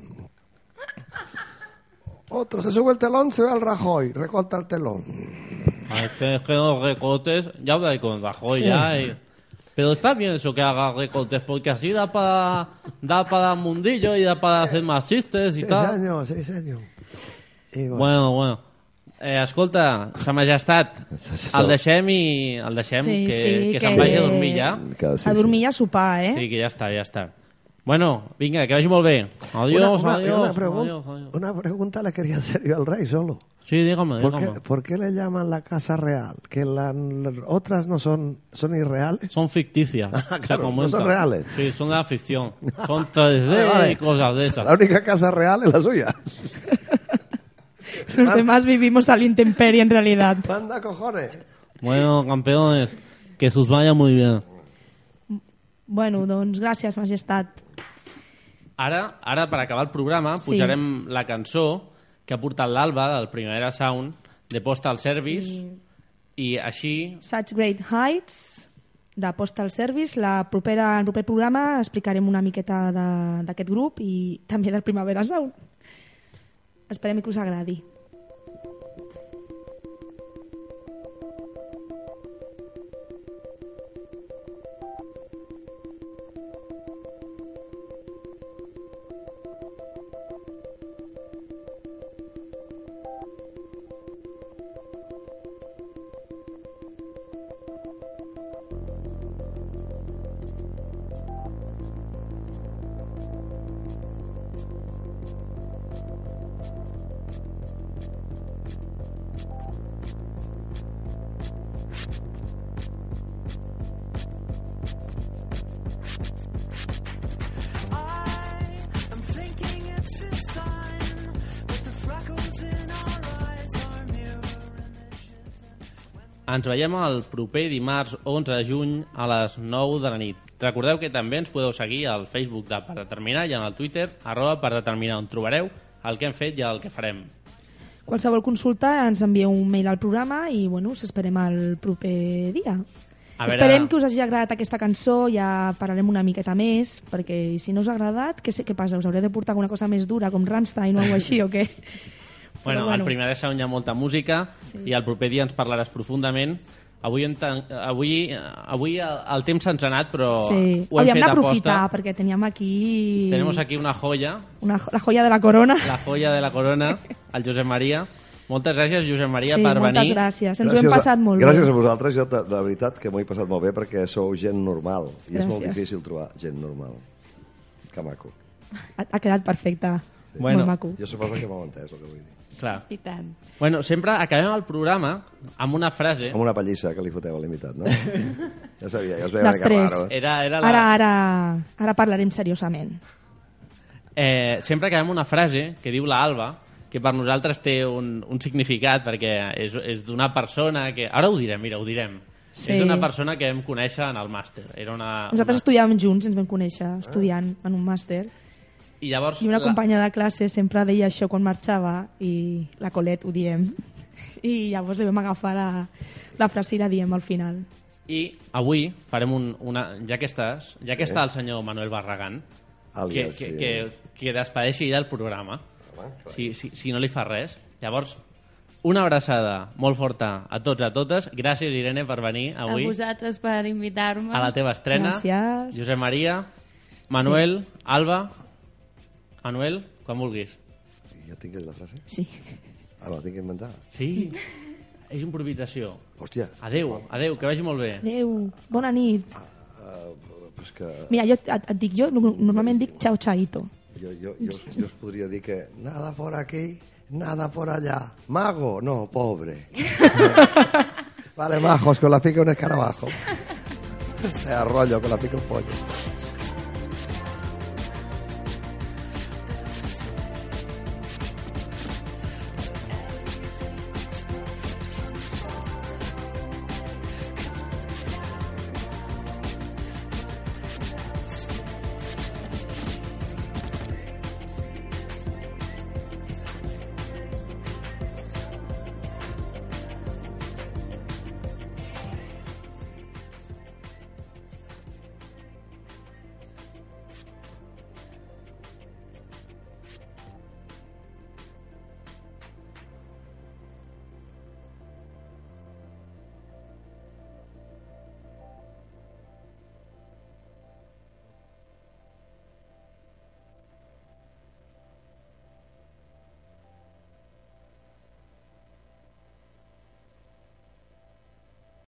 Otro, se sube el telón, se ve al Rajoy, recorta el telón. Ah, Es que, que los recortes, ya hablaré con Rajoy Sí. ya. y- Pero está bien eso que haga recortes, porque así da para da para mundillo y da para hacer más chistes y Sí, tal. senyor, sí, senyor. I bueno, Bueno, bueno. Eh, escolta, sa majestat, el deixem i el deixem Sí, que, sí, que, que- se'n vagi a dormir ja. a dormir i a sopar, eh? Sí, que ja està, ja està. Bueno, vinga, que vagi molt bé. Adiós, una, una, adiós, una, pregun- adiós, adiós. una pregunta le quería hacer yo al rey solo. Sí, dígame, ¿Por dígame. qué, por qué le llaman la casa real? ¿Que la- las otras no son, son irreales? Son ficticias. Ah, claro, no son reales. Sí, son de la ficción. Son 3D Vale, vale. y cosas de esas. La única casa real es la suya. Los demás vivimos a la intemperie en realidad. Manda cojones. Bueno, campeones, que sus vaya muy bien. Bueno, doncs gràcies, majestat. Ara, ara per acabar el programa, Sí. pujarem la cançó que ha portat l'Alba del Primavera Sound de Postal Service Sí. i així Such Great Heights de Postal Service. La propera, el proper programa explicarem una miqueta de- d'aquest grup i també del Primavera Sound. Esperem que us agradi. Ens veiem el proper dimarts 11 de juny a les 9 de la nit. Recordeu que també ens podeu seguir al Facebook de Per Determinar i en el Twitter arroba Per Determinar on trobareu el que hem fet i el que farem. Qualsevol consulta ens envieu un mail al programa i bueno, us esperem el proper dia. A veure- Esperem que us hagi agradat aquesta cançó, ja parlarem una miqueta més, perquè si no us ha agradat, què, sé, què passa? Us hauré de portar alguna cosa més dura, com Rammstein o alguna així, o què? Bueno, bueno. al primer sound hi ha molta música Sí. i el proper dia ens parlaràs profundament. Avui, en tan- avui, avui el, el temps se'ns ha anat, però Sí, ho hem havíem fet aposta. perquè teníem aquí, Tenemos aquí una joya, una, la joia de la corona. la joya de la corona, el Josep Maria. Moltes gràcies, Josep Maria, sí, per moltes venir. gràcies. Ens ho hem passat molt gràcies bé. a vosaltres, jo de, de veritat que m'ho he passat molt bé perquè sou gent normal i és molt Gràcies. difícil trobar gent normal. Que maco. Ha, ha quedat perfecte. Bueno. Molt maco. Jo suposo que m'heu entès el que vull dir. Clar. I tant. Bueno, sempre acabem el programa amb una frase. Amb una pallissa que li foteu a l'imitat, no? ja sabia, ja us veia Després. que raro. eh? Era, era la... Ara, ara, ara parlarem seriosament. Eh, sempre acabem una frase que diu la Alba, que per nosaltres té un, un significat, perquè és, és d'una persona que... Ara ho direm, mira, ho direm. Sí. És d'una persona que vam conèixer en el màster. Era una, Nosaltres una... estudiàvem junts, ens vam conèixer estudiant en un màster. I llavors... I una la- companya de classe sempre deia això quan marxava i la Colet ho diem. I llavors li vam agafar la, la frase i la diem al final. I avui farem un, una... Ja que estàs, ja que Sí. està el senyor Manuel Barragán, Àlies, que, que, sí. que, que despedeixi ja el programa, si, si, si no li fa res. Llavors, una abraçada molt forta a tots i a totes. Gràcies, Irene, per venir avui A vosaltres per invitar-me. a la teva estrena. Gràcies. Josep Maria, Manuel, Alba... Manuel, quan vulguis. I jo tinc la frase? Sí. Ara la tinc que inventar? Sí, és improvisació. Hòstia. Adeu, adeu, que vagi molt bé. Adéu, bona nit. Uh, pues que Mira, jo et, et dic, jo normalment dic chao chaito. jo, jo, jo, jo us podria dir que nada por aquí, nada por allá. Mago, no, pobre. vale, majos, con la pica un escarabajo. Se arrolla con la pica pollo.